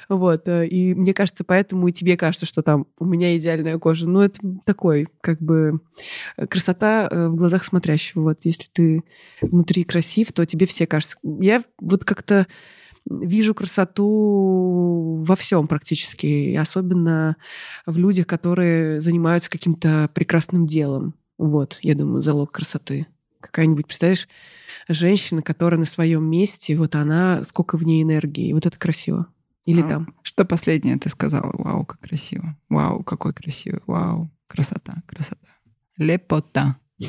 Вот, э, и мне кажется, поэтому и тебе кажется, что там у меня идеальная кожа. Ну, это такой, как бы, красота э, в глазах смотрящего. Вот, если ты внутри красив, то тебе все кажется я вот как-то вижу красоту во всем практически, особенно в людях, которые занимаются каким-то прекрасным делом. Вот, я думаю, залог красоты. Какая-нибудь, представляешь, женщина, которая на своем месте, вот она, сколько в ней энергии, вот это красиво. Или а, там. Что последнее ты сказала? Вау, как красиво. Вау, какой красивый. Вау, красота, красота. Лепота.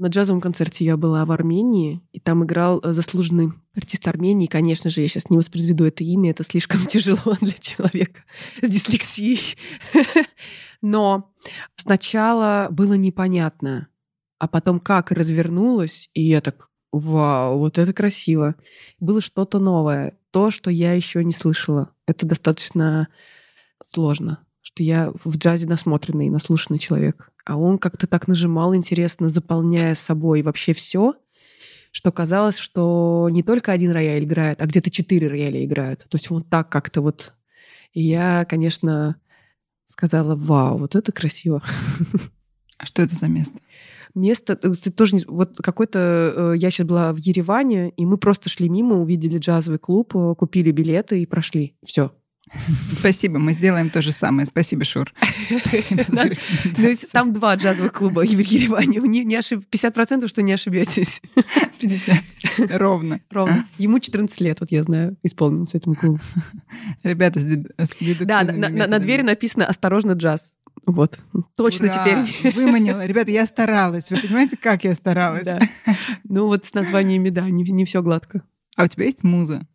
На джазовом концерте я была в Армении, и там играл э, заслуженный артист Армении. Конечно же, я сейчас не воспроизведу это имя, это слишком тяжело для человека с дислексией. Но сначала было непонятно, а потом как развернулось, и я так, вау, вот это красиво. Было что-то новое, то, что я еще не слышала. Это достаточно сложно что я в джазе насмотренный, наслушанный человек. А он как-то так нажимал, интересно, заполняя собой вообще все, что казалось, что не только один рояль играет, а где-то четыре рояля играют. То есть вот так как-то вот. И я, конечно, сказала, вау, вот это красиво. А что это за место? Место, э, тоже не, вот какой-то, э, я сейчас была в Ереване, и мы просто шли мимо, увидели джазовый клуб, э, купили билеты и прошли. Все. Спасибо, мы сделаем то же самое. Спасибо, Шур. Ну, там два джазовых клуба в Ереване. Не ошиб... 50% что не ошибетесь. 50. Ровно. Ровно. Ему 14 лет, вот я знаю, исполнился этому клубу. Ребята с Да, на двери написано «Осторожно, джаз». Вот, точно Ура! теперь. Выманила. Ребята, я старалась. Вы понимаете, как я старалась? Да. Ну вот с названиями, да, не, не все гладко. А у тебя есть муза?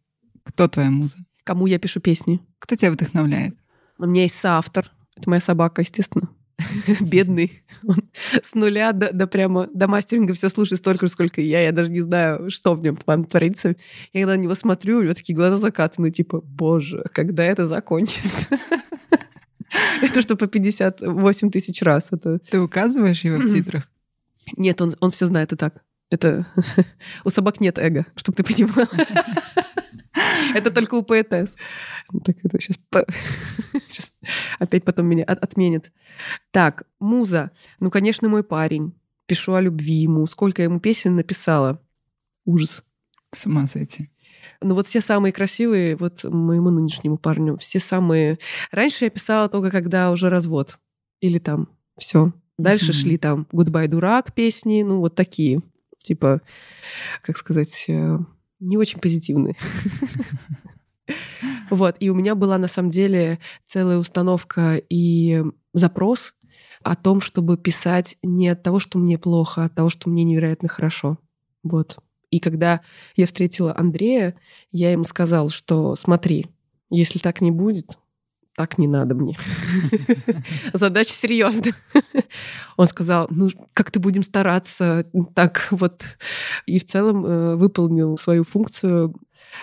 Кто твоя муза? Кому я пишу песни? Кто тебя вдохновляет? У меня есть соавтор. Это моя собака, естественно. Бедный. Он с нуля до, до прямо до мастеринга все слушает столько же, сколько я. Я даже не знаю, что в нем там творится. Я когда на него смотрю, у него такие глаза закатаны, типа, боже, когда это закончится? Это что по 58 тысяч раз. Это... Ты указываешь его в титрах? Нет, он, он все знает и так. Это у собак нет эго, чтобы ты понимала. Это только у поэтесс. Так это сейчас, сейчас опять потом меня отменят. Так, муза. Ну, конечно, мой парень. Пишу о любви ему. Сколько я ему песен написала. Ужас. С ума сойти. Ну вот все самые красивые, вот моему нынешнему парню, все самые... Раньше я писала только когда уже развод. Или там все. Дальше mm-hmm. шли там «Goodbye, дурак» песни, ну вот такие. Типа, как сказать, э, не очень позитивные. Вот, и у меня была на самом деле целая установка и запрос о том, чтобы писать не от того, что мне плохо, а от того, что мне невероятно хорошо. Вот. И когда я встретила Андрея, я ему сказала, что смотри, если так не будет, так не надо мне. Задача серьезная. Он сказал, ну, как-то будем стараться так вот. И в целом э, выполнил свою функцию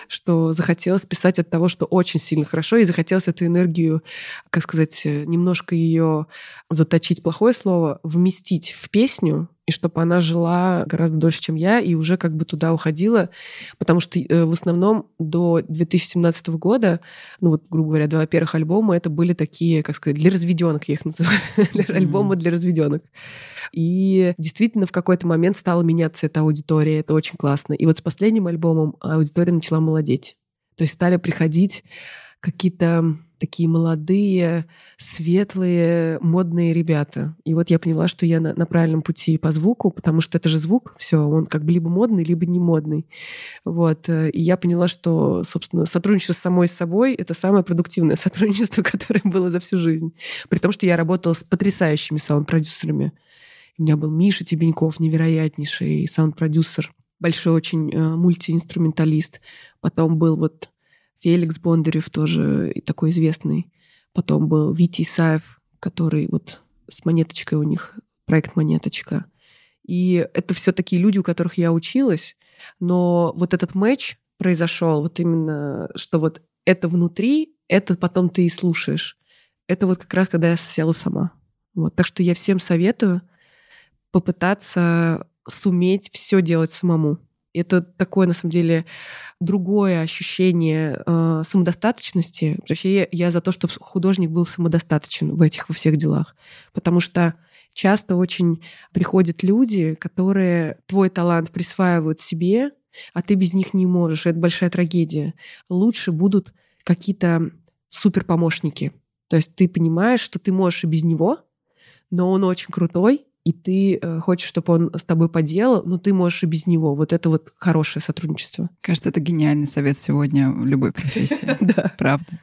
что захотелось писать от того, что очень сильно хорошо, и захотелось эту энергию, как сказать, э, немножко ее заточить, плохое слово, вместить в песню, и чтобы она жила гораздо дольше, чем я, и уже как бы туда уходила, потому что э, в основном до 2017 года, ну вот, грубо говоря, два первых альбома, это были такие, как сказать, для разведенок, я их называю, альбомы для разведенок. И действительно в какой-то момент стала меняться эта аудитория, это очень классно. И вот с последним альбомом аудитория начала молодеть. То есть стали приходить какие-то такие молодые, светлые, модные ребята. И вот я поняла, что я на, на правильном пути по звуку, потому что это же звук, все, он как бы либо модный, либо не модный. Вот. Э, и я поняла, что, собственно, сотрудничество с самой собой — это самое продуктивное сотрудничество, которое было за всю жизнь. При том, что я работала с потрясающими саунд-продюсерами. У меня был Миша Тебеньков, невероятнейший саунд-продюсер, большой очень э, мультиинструменталист. Потом был вот Феликс Бондарев, тоже такой известный. Потом был Витя Исаев, который вот с монеточкой у них, проект «Монеточка». И это все такие люди, у которых я училась, но вот этот матч произошел, вот именно, что вот это внутри, это потом ты и слушаешь. Это вот как раз, когда я села сама. Вот. Так что я всем советую попытаться суметь все делать самому. Это такое, на самом деле, другое ощущение э, самодостаточности. Вообще я, я за то, чтобы художник был самодостаточен в этих во всех делах. Потому что часто очень приходят люди, которые твой талант присваивают себе, а ты без них не можешь. Это большая трагедия. Лучше будут какие-то суперпомощники. То есть ты понимаешь, что ты можешь и без него, но он очень крутой, и ты э, хочешь, чтобы он с тобой поделал, но ты можешь и без него. Вот это вот хорошее сотрудничество. Кажется, это гениальный совет сегодня в любой профессии. Да. Правда.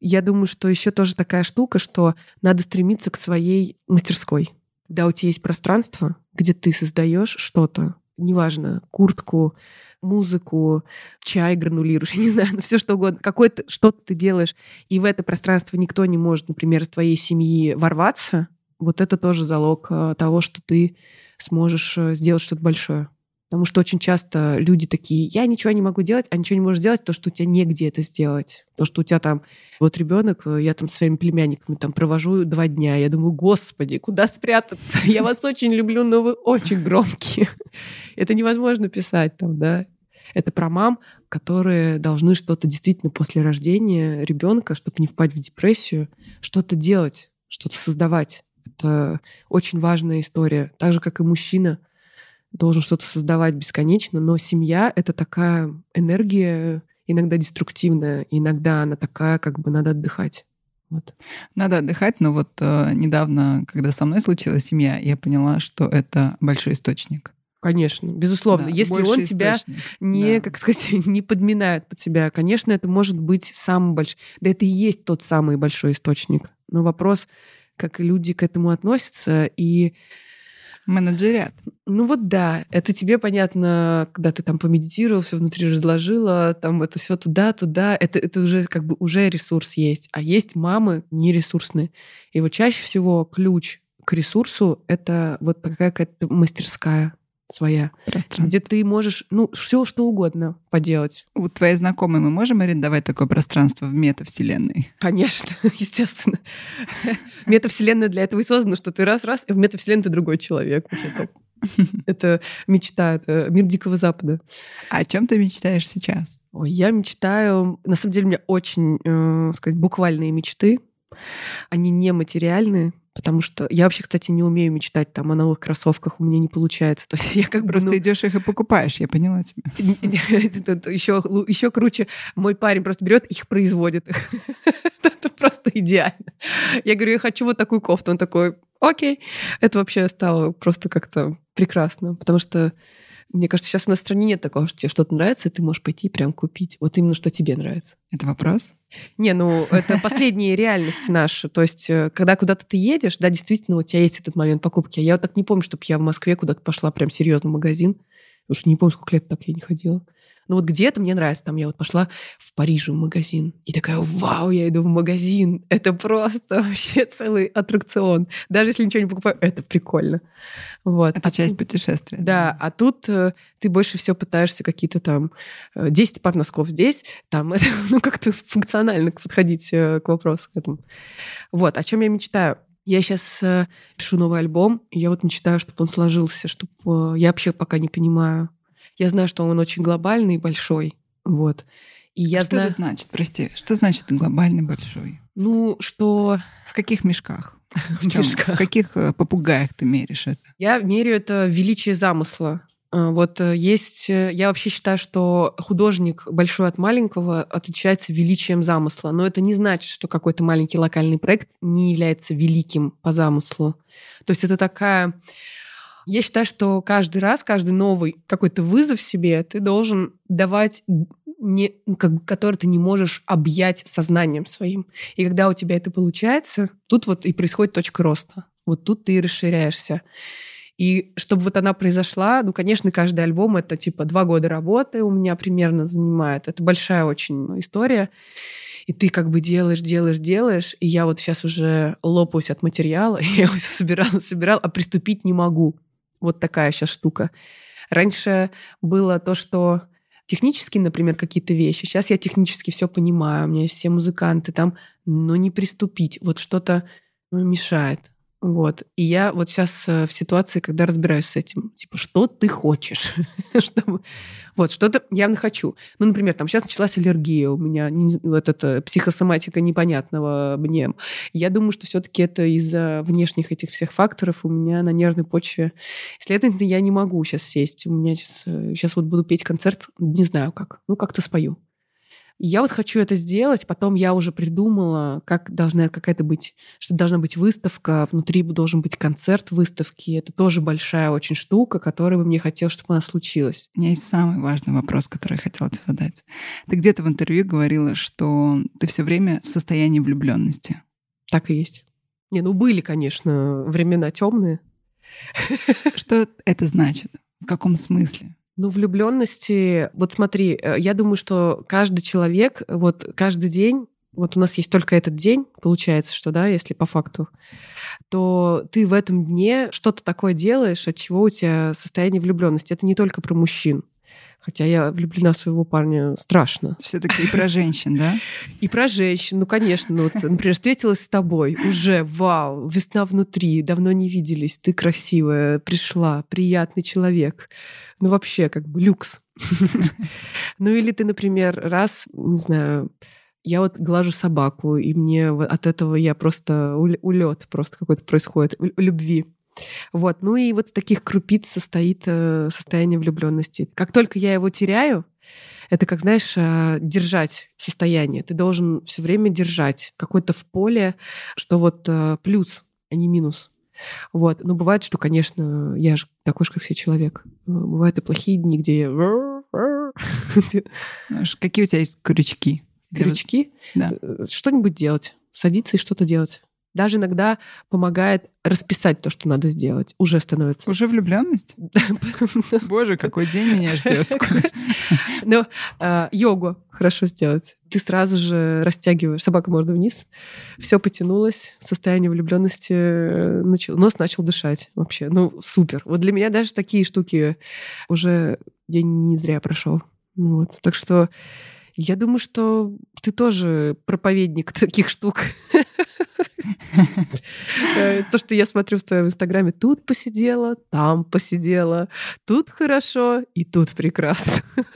Я думаю, что еще тоже такая штука, что надо стремиться к своей мастерской. Когда у тебя есть пространство, где ты создаешь что-то, неважно, куртку, музыку, чай гранулируешь, я не знаю, ну все что угодно, какое-то что-то ты делаешь, и в это пространство никто не может, например, твоей семьи ворваться, вот это тоже залог э, того, что ты сможешь э, сделать что-то большое. Потому что очень часто люди такие, я ничего не могу делать, а ничего не можешь сделать, то, что у тебя негде это сделать. То, что у тебя там, вот ребенок, э, я там своими племянниками там провожу два дня, я думаю, господи, куда спрятаться? Я вас очень люблю, но вы очень громкие. Это невозможно писать там, да. Это про мам, которые должны что-то действительно после рождения ребенка, чтобы не впасть в депрессию, что-то делать, что-то создавать. Это очень важная история. Так же, как и мужчина должен что-то создавать бесконечно, но семья — это такая энергия иногда деструктивная, иногда она такая, как бы надо отдыхать. Вот. Надо отдыхать, но вот э, недавно, когда со мной случилась семья, я поняла, что это большой источник. Конечно, безусловно. Да, Если он тебя не, да. как сказать, не подминает под себя, конечно, это может быть самый большой. Да это и есть тот самый большой источник. Но вопрос, как люди к этому относятся и менеджерят. Ну вот да, это тебе понятно, когда ты там помедитировал, все внутри разложила, там это все туда, туда, это, это уже как бы уже ресурс есть. А есть мамы нересурсные. И вот чаще всего ключ к ресурсу — это вот такая какая-то мастерская своя, где ты можешь, ну, все что угодно поделать. У твоей знакомой мы можем арендовать такое пространство в метавселенной? Конечно, естественно. Метавселенная для этого и создана, что ты раз-раз, и в метавселенной ты другой человек. Это мечта, это мир Дикого Запада. А о чем ты мечтаешь сейчас? Ой, я мечтаю... На самом деле у меня очень, э, сказать, буквальные мечты. Они нематериальные. Потому что я вообще, кстати, не умею мечтать там о новых кроссовках, у меня не получается. То есть я как Просто бы, ну... идешь их и покупаешь, я поняла тебя. еще, еще круче, мой парень просто берет их производит. Это просто идеально. Я говорю, я хочу вот такую кофту. Он такой, окей. Это вообще стало просто как-то прекрасно, потому что мне кажется, сейчас у нас в стране нет такого, что тебе что-то нравится, и ты можешь пойти прям купить. Вот именно, что тебе нравится. Это вопрос? Не, ну, это последние реальности наши. То есть, э, когда куда-то ты едешь, да, действительно, у тебя есть этот момент покупки. А я вот так не помню, чтобы я в Москве куда-то пошла прям серьезно в магазин. Что не помню, сколько лет так я не ходила. Ну вот где-то мне нравится. Там я вот пошла в Париже в магазин. И такая, вау, я иду в магазин. Это просто вообще целый аттракцион. Даже если ничего не покупаю, это прикольно. Вот. Это а часть путешествия. Да, а тут э, ты больше всего пытаешься какие-то там 10 э, пар носков здесь, там это, ну как-то функционально подходить э, к вопросу к этому. Вот, о чем я мечтаю. Я сейчас э, пишу новый альбом, и я вот мечтаю, чтобы он сложился, чтобы... Э, я вообще пока не понимаю, я знаю, что он очень глобальный и большой. Вот. И я а знаю... Что это значит, прости? Что значит глобальный большой? Ну, что... В каких мешках? В, чем? в каких э, попугаях ты меришь это? Я меряю это величие замысла. Э, вот э, есть... Я вообще считаю, что художник большой от маленького отличается величием замысла. Но это не значит, что какой-то маленький локальный проект не является великим по замыслу. То есть это такая я считаю, что каждый раз, каждый новый какой-то вызов себе ты должен давать не, ну, как который ты не можешь объять сознанием своим. И когда у тебя это получается, тут вот и происходит точка роста. Вот тут ты расширяешься. И чтобы вот она произошла, ну, конечно, каждый альбом — это типа два года работы у меня примерно занимает. Это большая очень история. И ты как бы делаешь, делаешь, делаешь, и я вот сейчас уже лопаюсь от материала, я его собирал, собирал, а приступить не могу. Вот такая сейчас штука. Раньше было то, что технически, например, какие-то вещи. Сейчас я технически все понимаю, у меня есть все музыканты там, но не приступить. Вот что-то ну, мешает. Вот. И я вот сейчас э, в ситуации, когда разбираюсь с этим, типа, что ты хочешь? Чтобы... Вот, что-то явно хочу. Ну, например, там сейчас началась аллергия у меня, вот эта психосоматика непонятного мне. Я думаю, что все-таки это из-за внешних этих всех факторов у меня на нервной почве. Следовательно, я не могу сейчас сесть. У меня сейчас, сейчас вот буду петь концерт, не знаю как. Ну, как-то спою я вот хочу это сделать, потом я уже придумала, как должна какая-то быть, что должна быть выставка, внутри должен быть концерт выставки. Это тоже большая очень штука, которая бы мне хотелось, чтобы она случилась. У меня есть самый важный вопрос, который я хотела тебе задать. Ты где-то в интервью говорила, что ты все время в состоянии влюбленности. Так и есть. Не, ну были, конечно, времена темные. Что это значит? В каком смысле? Ну, влюбленности, вот смотри, э, я думаю, что каждый человек, вот каждый день, вот у нас есть только этот день, получается, что, да, если по факту, то ты в этом дне что-то такое делаешь, от чего у тебя состояние влюбленности. Это не только про мужчин. Хотя я влюблена в своего парня страшно. Все-таки и про женщин, да? И про женщин, ну, конечно. Ну, вот, например, встретилась с тобой, уже, вау, весна внутри, давно не виделись, ты красивая, пришла, приятный человек. Ну, вообще, как бы люкс. Ну, или ты, например, раз, не знаю, я вот глажу собаку, и мне от этого я просто улет просто какой-то происходит, любви. Вот. Ну и вот с таких крупиц состоит э, состояние влюбленности. Как только я его теряю, Это как, знаешь, э, держать состояние. Ты должен все время держать какой-то в поле, что вот э, плюс, а не минус. Вот. Но бывает, что, конечно, я же такой же, как все человек. Бывают и плохие дни, где я... Какие у тебя есть крючки? Крючки? Да. Что-нибудь делать. Садиться и что-то делать даже иногда помогает расписать то, что надо сделать. Уже становится. Уже влюбленность? Боже, какой день меня ждет. Ну, а, йогу хорошо сделать. Ты сразу же растягиваешь. Собака можно вниз. Все потянулось. Состояние влюбленности э, начал, нос начал дышать вообще. Ну, супер. Вот для меня даже такие штуки уже день не зря прошел. Вот. Так что я думаю, что ты тоже проповедник таких штук. Э, то, что я смотрю в твоем инстаграме, тут посидела, там посидела, тут хорошо и тут прекрасно.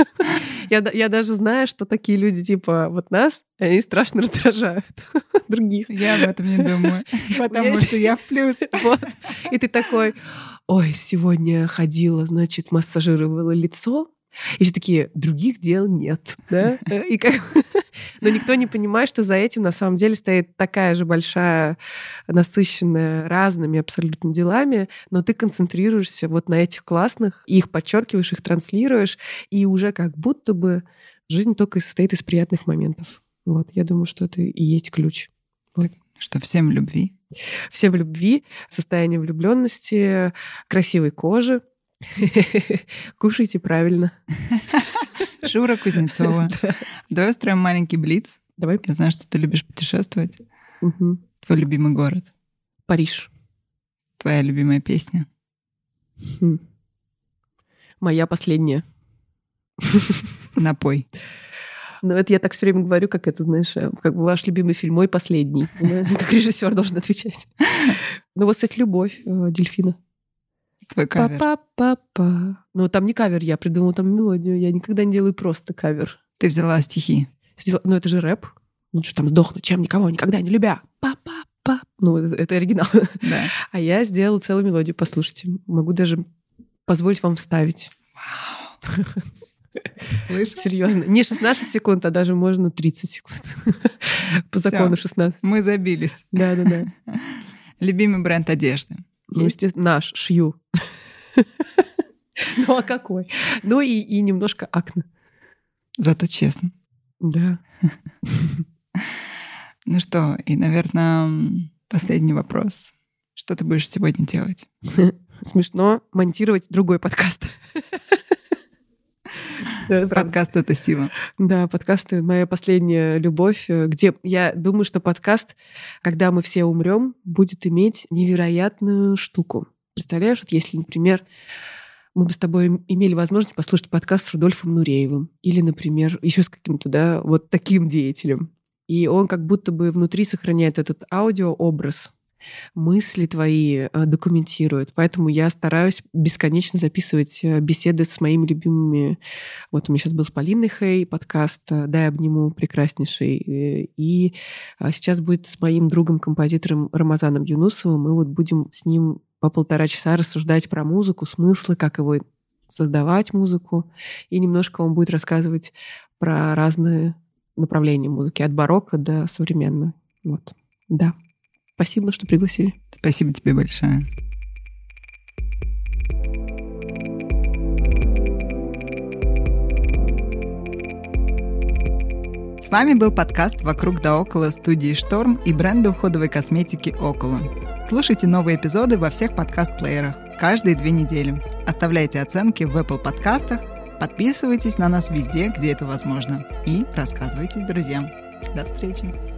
Я, я даже знаю, что такие люди типа вот нас, они страшно раздражают других. Я об этом не думаю, потому что я в плюс. Вот. И ты такой, ой, сегодня ходила, значит, массажировала лицо, и все такие, других дел нет. Да? И как... Но никто не понимает, что за этим на самом деле стоит такая же большая, насыщенная разными абсолютно делами, но ты концентрируешься вот на этих классных, их подчеркиваешь, их транслируешь, и уже как будто бы жизнь только состоит из приятных моментов. Вот, я думаю, что это и есть ключ. Вот. Что всем любви? Всем любви, состояние влюбленности, красивой кожи, Кушайте правильно. Шура Кузнецова. Давай устроим маленький блиц. Давай. Я знаю, что ты любишь путешествовать. Твой любимый город. Париж. Твоя любимая песня. Хм. Моя последняя. Напой. Ну, это я так все время говорю, как это, знаешь, э, как бы ваш любимый фильм мой последний. Как режиссер должен отвечать. Ну, вот, кстати, любовь э, дельфина. Твой кавер. Па-па-па-па. Ну, там не кавер, я придумала там мелодию. Я никогда не делаю просто кавер. Ты взяла стихи. Ну, это же рэп. Лучше там сдохнуть, чем никого никогда не любя. Па-па-па. Ну, это, это оригинал. Да. А я сделала целую мелодию. Послушайте. Могу даже позволить вам вставить. Вау. Слышь? Серьезно. Не 16 секунд, а даже можно 30 секунд. По закону 16. Мы забились. Да, да, да. Любимый бренд одежды. Ну, естественно, наш, шью. Ну, а какой? Ну, и, и немножко акне. Зато честно. Да. Ну что, и, наверное, последний вопрос. Что ты будешь сегодня делать? Смешно монтировать другой подкаст. Да, подкаст — это сила. Да, подкаст — моя последняя любовь, э, где я думаю, что подкаст, когда мы все умрем, будет иметь невероятную штуку. Представляешь, вот если, например, мы бы с тобой имели возможность послушать подкаст с Рудольфом Нуреевым или, например, еще с каким-то, да, вот таким деятелем. И он как будто бы внутри сохраняет этот аудиообраз, мысли твои э, документирует. Поэтому я стараюсь бесконечно записывать э, беседы с моими любимыми. Вот у меня сейчас был с Полиной Хей подкаст э, «Дай обниму» прекраснейший. И сейчас будет с моим другом-композитором Рамазаном Юнусовым. Мы вот будем с ним по полтора часа рассуждать про музыку, смыслы, как его создавать музыку. И немножко он будет рассказывать про разные направления музыки, от барокко до современной. Вот. Да. Спасибо, что пригласили. Спасибо тебе большое. С вами был подкаст «Вокруг да около» студии «Шторм» и бренда уходовой косметики «Около». Слушайте новые эпизоды во всех подкаст-плеерах каждые две недели. Оставляйте оценки в Apple подкастах, подписывайтесь на нас везде, где это возможно, и рассказывайте друзьям. До встречи!